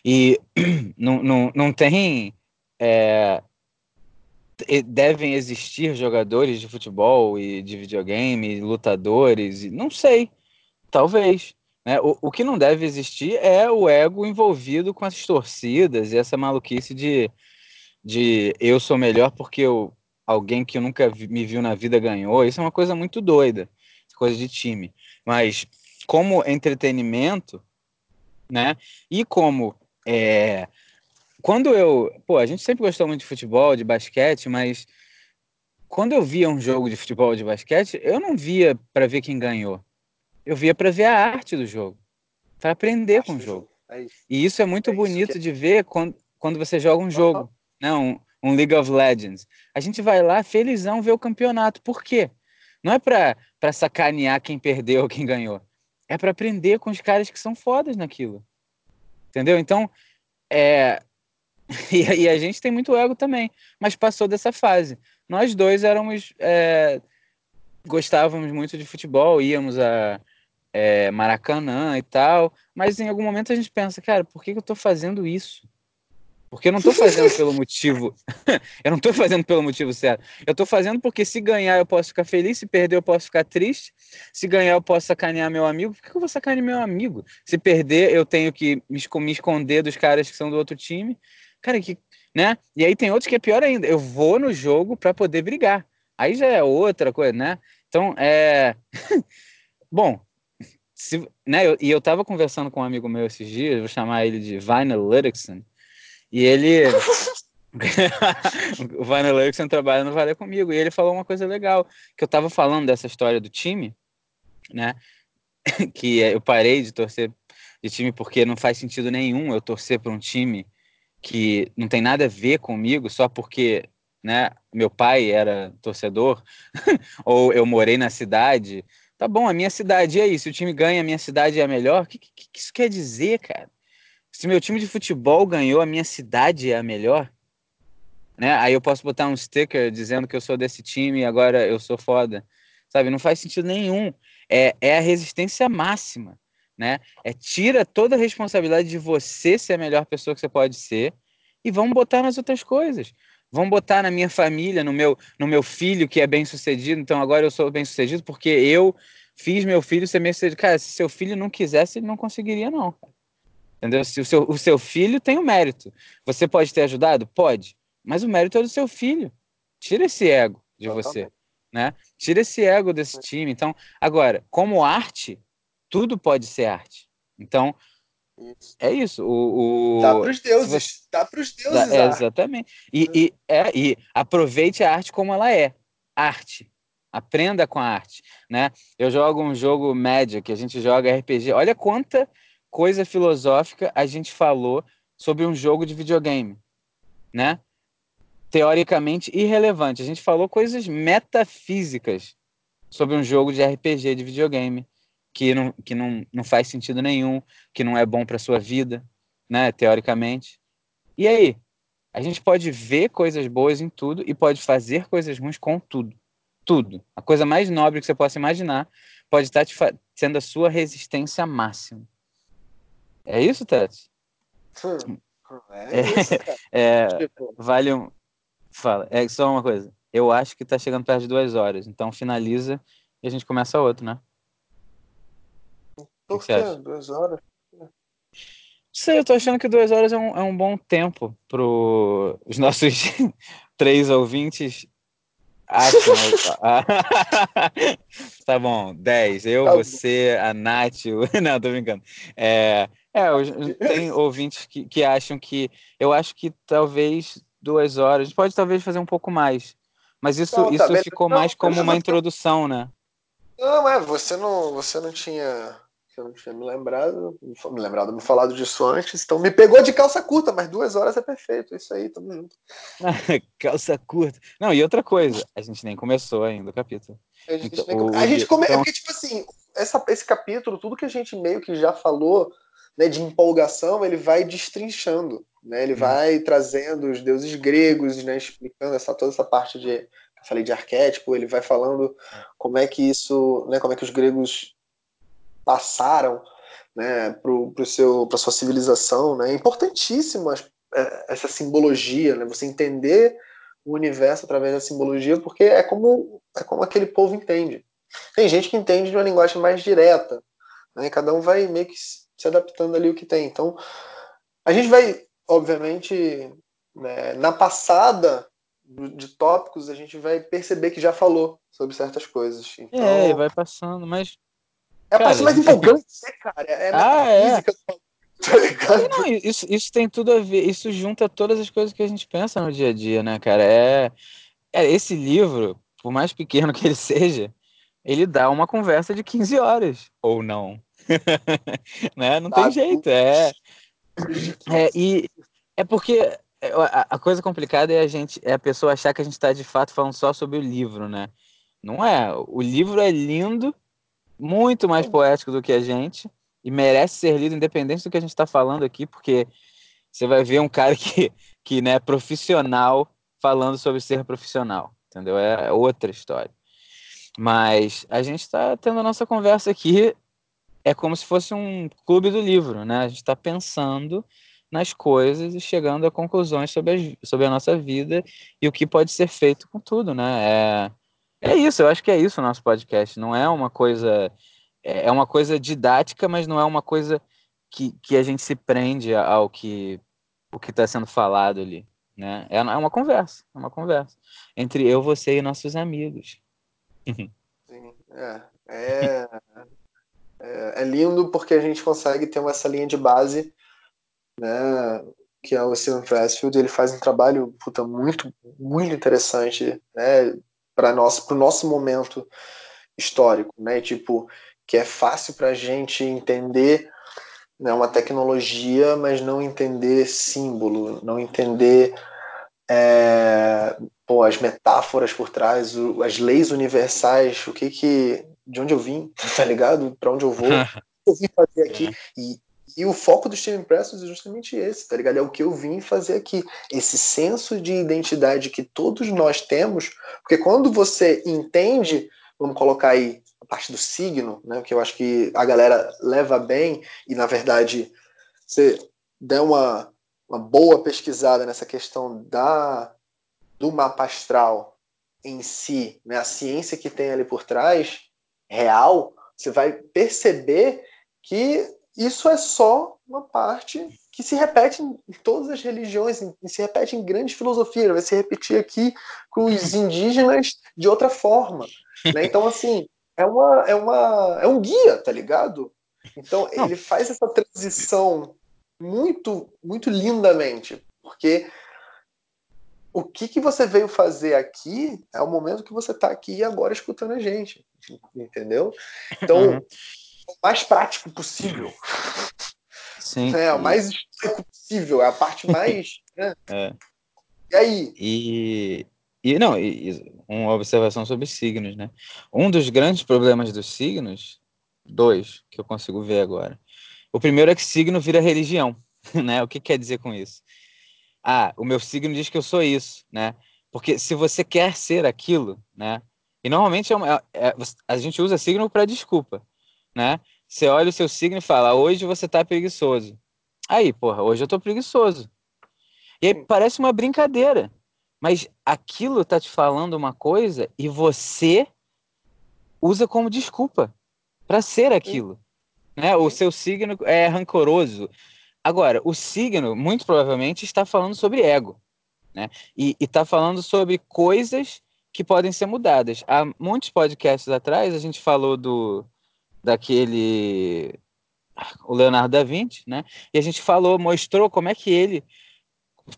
E não, não, não tem. É, devem existir jogadores de futebol e de videogame, lutadores, não sei, talvez. Né? O, o que não deve existir é o ego envolvido com as torcidas e essa maluquice de, de eu sou melhor porque eu, alguém que eu nunca vi, me viu na vida ganhou. Isso é uma coisa muito doida, coisa de time. Mas como entretenimento, né? E como é, quando eu, pô, a gente sempre gostou muito de futebol, de basquete, mas quando eu via um jogo de futebol de basquete, eu não via para ver quem ganhou. Eu via para ver a arte do jogo, para aprender com o jogo. É e isso é muito é bonito que... de ver quando, quando você joga um jogo, uhum. né? Um, um, League of Legends. A gente vai lá felizão ver o campeonato. Por quê? Não é para sacanear quem perdeu ou quem ganhou. É para aprender com os caras que são fodas naquilo. Entendeu? Então, é... e, e, a gente tem muito ego também, mas passou dessa fase. Nós dois éramos. É... Gostávamos muito de futebol, íamos a, é, Maracanã e tal, mas em algum momento a gente pensa, cara, por que, que eu estou fazendo isso? Porque eu não estou fazendo pelo motivo. eu não estou fazendo pelo motivo certo. Eu estou fazendo porque se ganhar eu posso ficar feliz, se perder eu posso ficar triste. Se ganhar eu posso sacanear meu amigo. Por que eu vou sacanear meu amigo? Se perder eu tenho que me esconder dos caras que são do outro time. Cara, que. Né? E aí tem outros que é pior ainda. Eu vou no jogo para poder brigar. Aí já é outra coisa, né? Então, é. Bom, se, né, eu, e eu tava conversando com um amigo meu esses dias, vou chamar ele de Vinyl Lyrickson, e ele. o Vinyl Lyrickson trabalha no Valer comigo, e ele falou uma coisa legal, que eu tava falando dessa história do time, né? que eu parei de torcer de time porque não faz sentido nenhum eu torcer para um time que não tem nada a ver comigo só porque né, meu pai era torcedor ou eu morei na cidade Tá bom, a minha cidade, aí? Se o time ganha, a minha cidade é a melhor? O que, que, que isso quer dizer, cara? Se meu time de futebol ganhou, a minha cidade é a melhor? Né? Aí eu posso botar um sticker dizendo que eu sou desse time e agora eu sou foda. Sabe? Não faz sentido nenhum. É, é a resistência máxima. Né? É tira toda a responsabilidade de você ser a melhor pessoa que você pode ser e vamos botar nas outras coisas. Vamos botar na minha família, no meu, no meu filho que é bem sucedido, então agora eu sou bem sucedido porque eu fiz meu filho ser bem sucedido. Cara, se seu filho não quisesse, ele não conseguiria, não. Entendeu? Se o seu, o seu filho tem o mérito. Você pode ter ajudado? Pode. Mas o mérito é do seu filho. Tira esse ego de você. Né? Tira esse ego desse time. Então, agora, como arte, tudo pode ser arte. Então, isso. É isso. O, o... Dá para os deuses. Você... Dá para os deuses. Dá, é, exatamente. E, e, é, e aproveite a arte como ela é. Arte. Aprenda com a arte. Né? Eu jogo um jogo Magic, a gente joga RPG. Olha quanta coisa filosófica a gente falou sobre um jogo de videogame. Né? Teoricamente irrelevante. A gente falou coisas metafísicas sobre um jogo de RPG de videogame que não, que não, não faz sentido nenhum, que não é bom para sua vida, né, teoricamente. E aí? A gente pode ver coisas boas em tudo e pode fazer coisas ruins com tudo. Tudo. A coisa mais nobre que você possa imaginar pode estar sendo a sua resistência máxima. É isso, Tati? É, isso, é, tipo... Vale um. Fala. É só uma coisa. Eu acho que está chegando perto de duas horas. Então finaliza e a gente começa outro, né? Por que, que duas horas? Sei, eu tô achando que duas horas é um, é um bom tempo para os nossos três ouvintes não. Ah, tá bom, 10. Eu, tá você, bom. a Nath. O... Não, tô brincando. É, é tem ouvintes que, que acham que. Eu acho que talvez duas horas. Pode talvez fazer um pouco mais. Mas isso, não, isso tá ficou não, mais como uma introdução, né? Não, é, você não, você não tinha eu não tinha me lembrado, me lembrado, me falado disso antes. Então me pegou de calça curta, mas duas horas é perfeito. É isso aí, tamo junto. calça curta. Não, e outra coisa, a gente nem começou ainda o capítulo. A gente, então, o... a gente come... então... é porque, tipo assim, essa, esse capítulo, tudo que a gente meio que já falou, né, de empolgação, ele vai destrinchando. Né? Ele hum. vai trazendo os deuses gregos, né, explicando essa, toda essa parte de. Falei de arquétipo, ele vai falando como é que isso, né, como é que os gregos passaram né, para sua civilização. Né? É importantíssimo é, essa simbologia, né? você entender o universo através da simbologia, porque é como, é como aquele povo entende. Tem gente que entende de uma linguagem mais direta, né? cada um vai meio que se adaptando ali o que tem. Então, a gente vai, obviamente, né, na passada de tópicos, a gente vai perceber que já falou sobre certas coisas. Então, é, vai passando, mas é a cara, parte mais empolgante, né, cara? É ah, é. Tá Não, isso, isso tem tudo a ver, isso junta todas as coisas que a gente pensa no dia a dia, né, cara? É, é esse livro, por mais pequeno que ele seja, ele dá uma conversa de 15 horas, ou não. né? Não tem jeito, é. é e é porque é, a, a, coisa complicada é a gente é a pessoa achar que a gente está de fato falando só sobre o livro, né? Não é. O livro é lindo muito mais poético do que a gente e merece ser lido independente do que a gente está falando aqui, porque você vai ver um cara que, que né, é profissional falando sobre ser profissional, entendeu? É outra história. Mas a gente está tendo a nossa conversa aqui, é como se fosse um clube do livro, né? A gente está pensando nas coisas e chegando a conclusões sobre a, sobre a nossa vida e o que pode ser feito com tudo, né? É, é isso, eu acho que é isso o nosso podcast. Não é uma coisa. É, é uma coisa didática, mas não é uma coisa que, que a gente se prende ao que o que está sendo falado ali. Né? É, é uma conversa, é uma conversa entre eu, você e nossos amigos. Sim, é, é, é, é, lindo porque a gente consegue ter essa linha de base, né? Que é o Steven Pressfield, ele faz um trabalho puta, muito, muito interessante, né? Para nós, para o nosso momento histórico, né? Tipo, que é fácil para a gente entender né, uma tecnologia, mas não entender símbolo, não entender é, pô, as metáforas por trás, o, as leis universais, o que que, de onde eu vim, tá ligado? Para onde eu vou, o que eu vim fazer aqui é. e e o foco do Steven Pressfield é justamente esse, tá ligado? É o que eu vim fazer aqui. Esse senso de identidade que todos nós temos, porque quando você entende, vamos colocar aí a parte do signo, né? Que eu acho que a galera leva bem, e na verdade, você der uma, uma boa pesquisada nessa questão da do mapa astral em si, né? A ciência que tem ali por trás, real, você vai perceber que isso é só uma parte que se repete em todas as religiões, e se repete em grandes filosofias, vai se repetir aqui com os indígenas de outra forma. Né? Então, assim, é, uma, é, uma, é um guia, tá ligado? Então, Não. ele faz essa transição muito, muito lindamente, porque o que, que você veio fazer aqui é o momento que você está aqui agora escutando a gente, entendeu? Então, uhum o mais prático possível. Sim. É, o mais histórico possível, é a parte mais. Né? É. E aí? E, e não, e, uma observação sobre signos, né? Um dos grandes problemas dos signos, dois que eu consigo ver agora. O primeiro é que signo vira religião, né? O que quer dizer com isso? Ah, o meu signo diz que eu sou isso, né? Porque se você quer ser aquilo, né? E normalmente é uma, é, é a gente usa signo para desculpa né? Você olha o seu signo e fala: hoje você tá preguiçoso. Aí, porra, hoje eu tô preguiçoso. E aí parece uma brincadeira, mas aquilo tá te falando uma coisa e você usa como desculpa para ser aquilo, né? O seu signo é rancoroso. Agora, o signo muito provavelmente está falando sobre ego, né? E está falando sobre coisas que podem ser mudadas. Há muitos podcasts atrás a gente falou do daquele o Leonardo da Vinci, né? E a gente falou, mostrou como é que ele,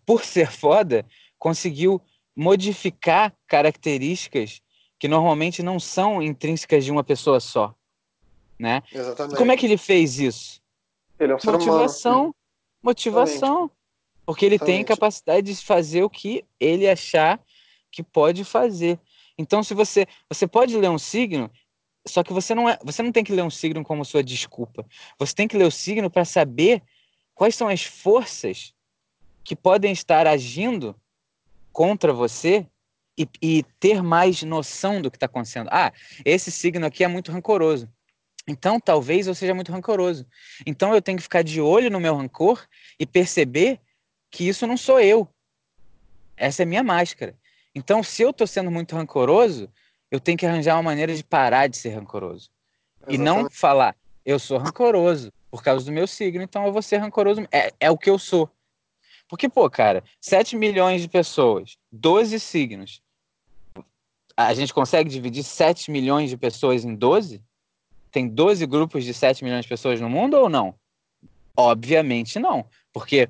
por ser foda, conseguiu modificar características que normalmente não são intrínsecas de uma pessoa só, né? Exatamente. Como é que ele fez isso? Ele é um motivação, humano. motivação, Exatamente. porque ele Exatamente. tem capacidade de fazer o que ele achar que pode fazer. Então, se você você pode ler um signo, só que você não é, você não tem que ler um signo como sua desculpa. Você tem que ler o signo para saber quais são as forças que podem estar agindo contra você e, e ter mais noção do que está acontecendo. Ah, esse signo aqui é muito rancoroso. Então, talvez eu seja muito rancoroso. Então, eu tenho que ficar de olho no meu rancor e perceber que isso não sou eu. Essa é minha máscara. Então, se eu estou sendo muito rancoroso, eu tenho que arranjar uma maneira de parar de ser rancoroso. Exatamente. E não falar, eu sou rancoroso por causa do meu signo, então eu vou ser rancoroso. É, é o que eu sou. Porque, pô, cara, 7 milhões de pessoas, 12 signos. A gente consegue dividir 7 milhões de pessoas em 12? Tem 12 grupos de 7 milhões de pessoas no mundo ou não? Obviamente não. Porque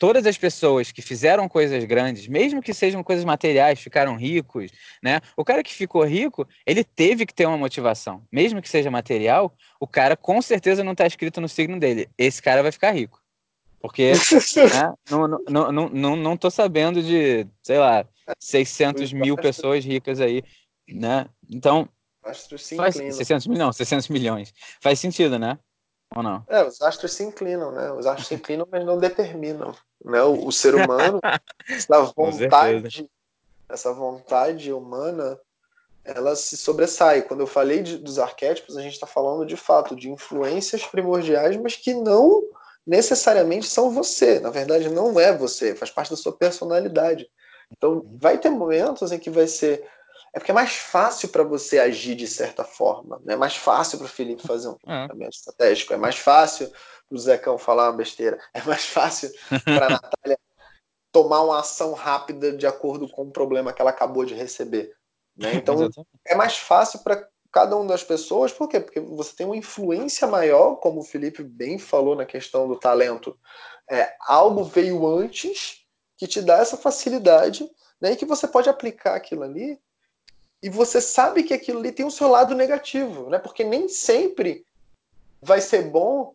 todas as pessoas que fizeram coisas grandes, mesmo que sejam coisas materiais, ficaram ricos, né? O cara que ficou rico, ele teve que ter uma motivação. Mesmo que seja material, o cara com certeza não está escrito no signo dele. Esse cara vai ficar rico. Porque né, não, não, não, não, não tô sabendo de, sei lá, 600 mil pessoas ricas aí, né? Então, faz, 600 mil, não, 600 milhões. Faz sentido, né? Ou não? É, os astros se inclinam, né? Os astros se inclinam, mas não determinam. Né? O, o ser humano, essa vontade, essa vontade humana, ela se sobressai. Quando eu falei de, dos arquétipos, a gente está falando de fato de influências primordiais, mas que não necessariamente são você. Na verdade, não é você, faz parte da sua personalidade. Então, vai ter momentos em que vai ser. É porque é mais fácil para você agir de certa forma. Né? É mais fácil para o Felipe fazer um é. pensamento estratégico. É mais fácil para o Zecão falar uma besteira. É mais fácil para a Natália tomar uma ação rápida de acordo com o problema que ela acabou de receber. Né? Então, é mais fácil para cada uma das pessoas, por quê? Porque você tem uma influência maior, como o Felipe bem falou na questão do talento. É, algo veio antes que te dá essa facilidade, né, e que você pode aplicar aquilo ali, e você sabe que aquilo ali tem o seu lado negativo, né? Porque nem sempre vai ser bom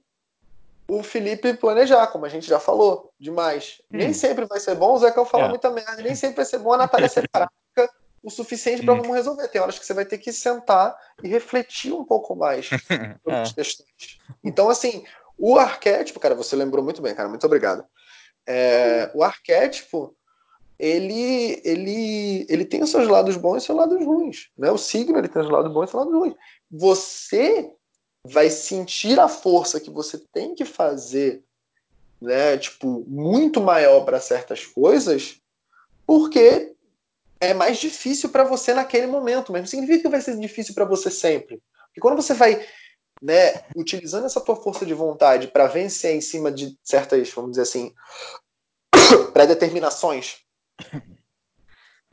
o Felipe planejar, como a gente já falou demais. Hum. Nem sempre vai ser bom o Zeca falar é. muita merda, nem sempre vai ser bom a Natália ser prática o suficiente para vamos resolver. Tem horas que você vai ter que sentar e refletir um pouco mais sobre as é. questões. Então, assim, o arquétipo, cara, você lembrou muito bem, cara, muito obrigado. É, o arquétipo, ele, ele, ele tem os seus lados bons e seus lados ruins. Né? O signo ele tem os lados bons e os lados ruins. Você vai sentir a força que você tem que fazer, né, tipo, muito maior para certas coisas, porque é mais difícil para você naquele momento, mas não significa que vai ser difícil para você sempre. Porque quando você vai né, utilizando essa tua força de vontade para vencer em cima de certas, vamos dizer assim, pré-determinações,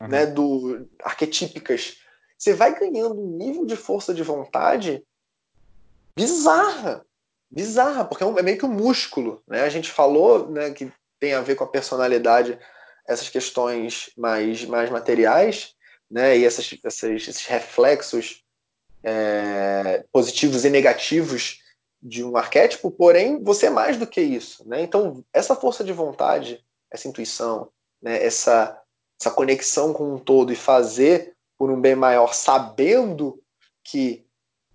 uhum. né, do arquetípicas, você vai ganhando um nível de força de vontade bizarra, bizarra, porque é, um, é meio que um músculo, né? A gente falou, né, que tem a ver com a personalidade essas questões mais, mais materiais, né, e essas, essas esses reflexos é, positivos e negativos de um arquétipo, porém você é mais do que isso, né? Então essa força de vontade, essa intuição, né, essa essa conexão com um todo e fazer por um bem maior, sabendo que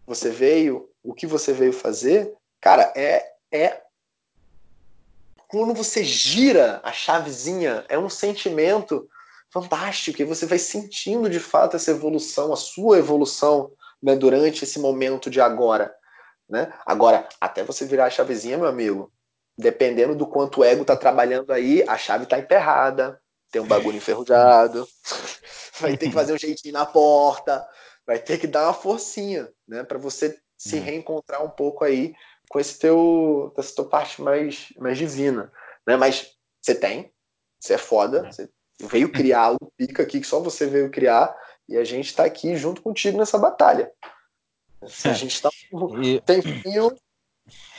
você veio, o que você veio fazer, cara, é é quando você gira a chavezinha, é um sentimento fantástico e você vai sentindo de fato essa evolução, a sua evolução né, durante esse momento de agora. Né? Agora, até você virar a chavezinha, meu amigo, dependendo do quanto o ego tá trabalhando aí, a chave tá emperrada, tem um bagulho enferrujado, vai ter que fazer um jeitinho na porta, vai ter que dar uma forcinha, né, para você se hum. reencontrar um pouco aí com esse teu, essa tua parte mais, mais divina, né? Mas você tem, você é foda, uhum. você veio criar algo pica aqui que só você veio criar E a gente está aqui junto contigo nessa batalha. A gente está e... tem fio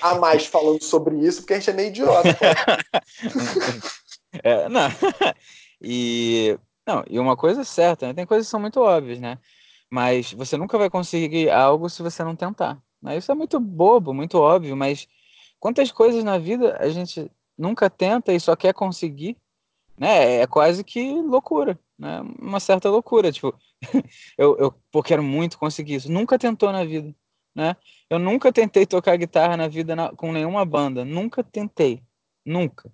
a mais falando sobre isso, porque a gente é meio idiota. é, não. E não, e uma coisa é certa, né? tem coisas que são muito óbvias, né? Mas você nunca vai conseguir algo se você não tentar. Né? Isso é muito bobo, muito óbvio, mas quantas coisas na vida a gente nunca tenta e só quer conseguir, né? É quase que loucura, né? Uma certa loucura, tipo, eu, eu pô, quero muito conseguir isso. Nunca tentou na vida, né? Eu nunca tentei tocar guitarra na vida na, com nenhuma banda, nunca tentei, nunca.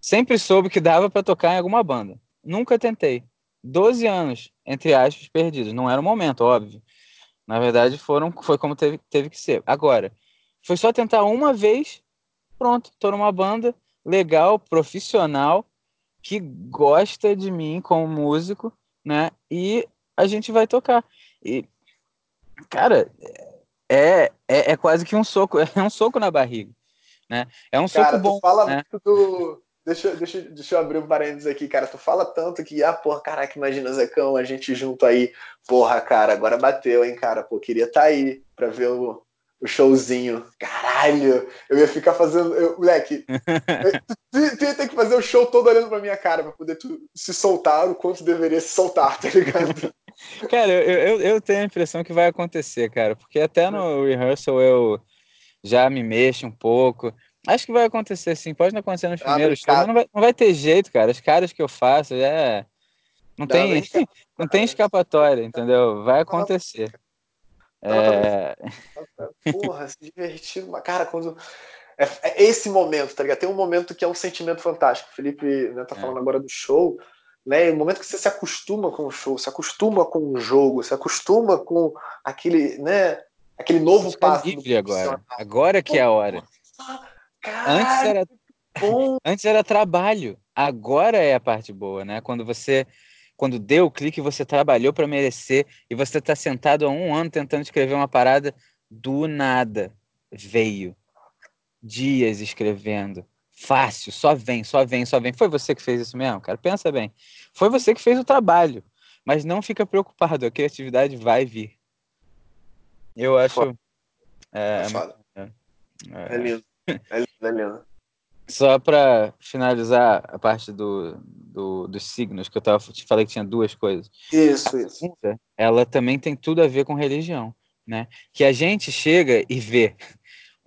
Sempre soube que dava para tocar em alguma banda. Nunca tentei. 12 anos, entre aspas, perdidos. Não era o momento, óbvio. Na verdade, foram, foi como teve, teve que ser. Agora, foi só tentar uma vez, pronto, tô numa banda legal, profissional, que gosta de mim como músico, né? E a gente vai tocar. E, cara, é, é, é quase que um soco, é um soco na barriga, né? É um cara, soco bom. fala né? muito do Deixa, deixa, deixa eu abrir um parênteses aqui, cara. Tu fala tanto que, ah, porra, caraca, imagina, Zecão, a gente junto aí. Porra, cara, agora bateu, hein, cara. Pô, queria estar tá aí pra ver o, o showzinho. Caralho, eu ia ficar fazendo. Eu, moleque, eu, tu, tu, ia ter que fazer o show todo olhando pra minha cara pra poder tu, se soltar o quanto deveria se soltar, tá ligado? Cara, eu, eu, eu tenho a impressão que vai acontecer, cara, porque até no rehearsal eu já me mexo um pouco. Acho que vai acontecer sim. Pode não acontecer nos primeiros shows, mas não vai, não vai ter jeito, cara. As caras que eu faço é. Não tem, não tem escapatória, entendeu? Vai acontecer. É... Porra, se divertir. Cara, quando. É, é, esse momento, tá ligado? Tem um momento que é um sentimento fantástico. O Felipe né, tá é. falando é. agora do show. Né? O momento que você se acostuma com o show, se acostuma com o jogo, se acostuma com aquele, né? Aquele novo passo. livre agora. Agora que é a hora. Antes era, antes era trabalho, agora é a parte boa, né? Quando você, quando deu o clique, você trabalhou para merecer e você está sentado há um ano tentando escrever uma parada do nada veio, dias escrevendo, fácil, só vem, só vem, só vem. Foi você que fez isso mesmo, cara? Pensa bem. Foi você que fez o trabalho, mas não fica preocupado, a criatividade vai vir. Eu acho. É, é, é, é lindo. É lindo, Só para finalizar a parte do, do, dos signos, que eu tava, te falei que tinha duas coisas. Isso, isso. Ela também tem tudo a ver com religião, né? Que a gente chega e vê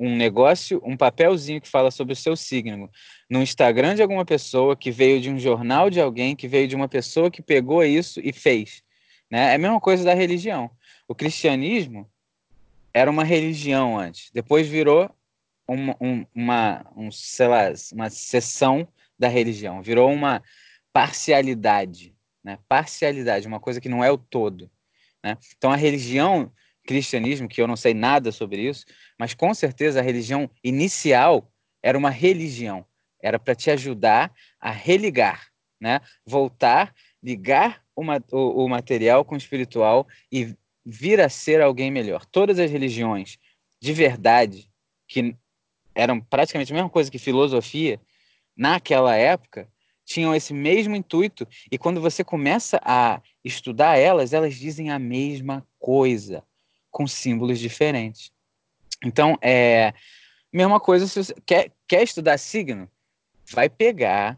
um negócio, um papelzinho que fala sobre o seu signo no Instagram de alguma pessoa, que veio de um jornal de alguém, que veio de uma pessoa que pegou isso e fez. Né? É a mesma coisa da religião. O cristianismo era uma religião antes, depois virou uma, um, uma, um, sei lá, uma seção da religião, virou uma parcialidade, né? Parcialidade, uma coisa que não é o todo, né? Então a religião, cristianismo, que eu não sei nada sobre isso, mas com certeza a religião inicial era uma religião, era para te ajudar a religar, né? Voltar, ligar o, o, o material com o espiritual e vir a ser alguém melhor. Todas as religiões de verdade que eram praticamente a mesma coisa que filosofia, naquela época, tinham esse mesmo intuito, e quando você começa a estudar elas, elas dizem a mesma coisa, com símbolos diferentes. Então, é mesma coisa se você quer, quer estudar signo, vai pegar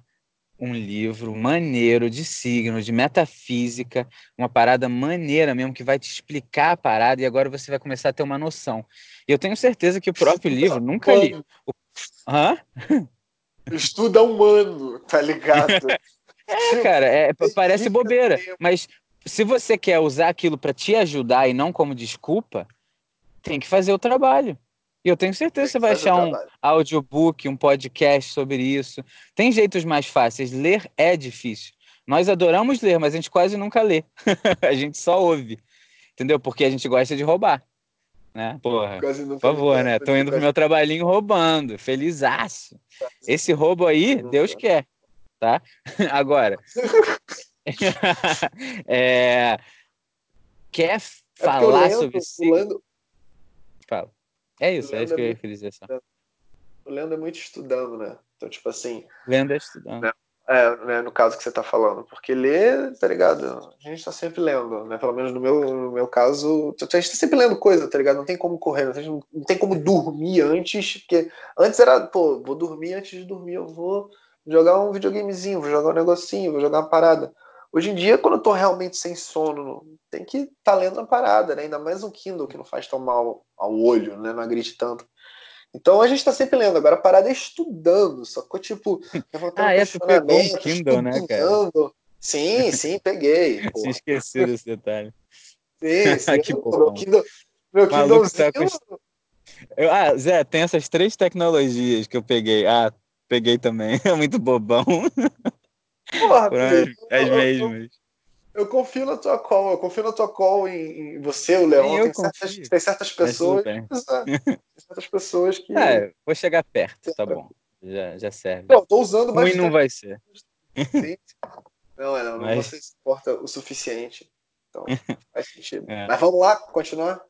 um livro maneiro de signo, de metafísica, uma parada maneira mesmo que vai te explicar a parada e agora você vai começar a ter uma noção. E eu tenho certeza que o próprio livro, nunca li. O... Hã? Estuda humano, tá ligado? é, cara, é, parece bobeira, mas se você quer usar aquilo para te ajudar e não como desculpa, tem que fazer o trabalho. E eu tenho certeza que você vai achar um audiobook, um podcast sobre isso. Tem jeitos mais fáceis. Ler é difícil. Nós adoramos ler, mas a gente quase nunca lê. a gente só ouve. Entendeu? Porque a gente gosta de roubar. Né? Porra, por favor, né? Tô indo pro meu trabalhinho roubando. Felizaço. Esse roubo aí, Deus quer. Tá? Agora. é... Quer é falar sobre isso? Fala. É isso, é isso que eu ia dizer só. O Leandro é muito estudando, né? Então, tipo assim. Leandro é estudando. Né? É, né, no caso que você tá falando, porque ler, tá ligado? A gente tá sempre lendo, né? Pelo menos no meu, no meu caso, a gente tá sempre lendo coisa, tá ligado? Não tem como correr, não não tem como dormir antes, porque antes era, pô, vou dormir antes de dormir, eu vou jogar um videogamezinho, vou jogar um negocinho, vou jogar uma parada. Hoje em dia, quando eu tô realmente sem sono, tem que estar tá lendo a parada, né? Ainda mais um Kindle que não faz tão mal ao olho, né? Não agride tanto. Então a gente está sempre lendo. Agora a parada é estudando, sacou? Tipo, ah, é, tu pegou um Kindle, né, cara? Sim, sim, peguei. Se esqueceu desse detalhe. Sim, sim. que meu Kindle, meu Kindlezinho... Tá eu, ah, Zé, tem essas três tecnologias que eu peguei. Ah, peguei também. É muito bobão. Porra, as, as mesmas. Eu confio na tua call, eu confio na tua call em, em você, o Leão. Tem certas, tem certas, pessoas. É, tem certas pessoas que. É, vou chegar perto, tá bom. Já, já serve. Não, tô usando bastante. Ruim não vai ser. Sim. Não, é, não, Mas... você se importa o suficiente. Então, faz sentido. É. Mas vamos lá, continuar?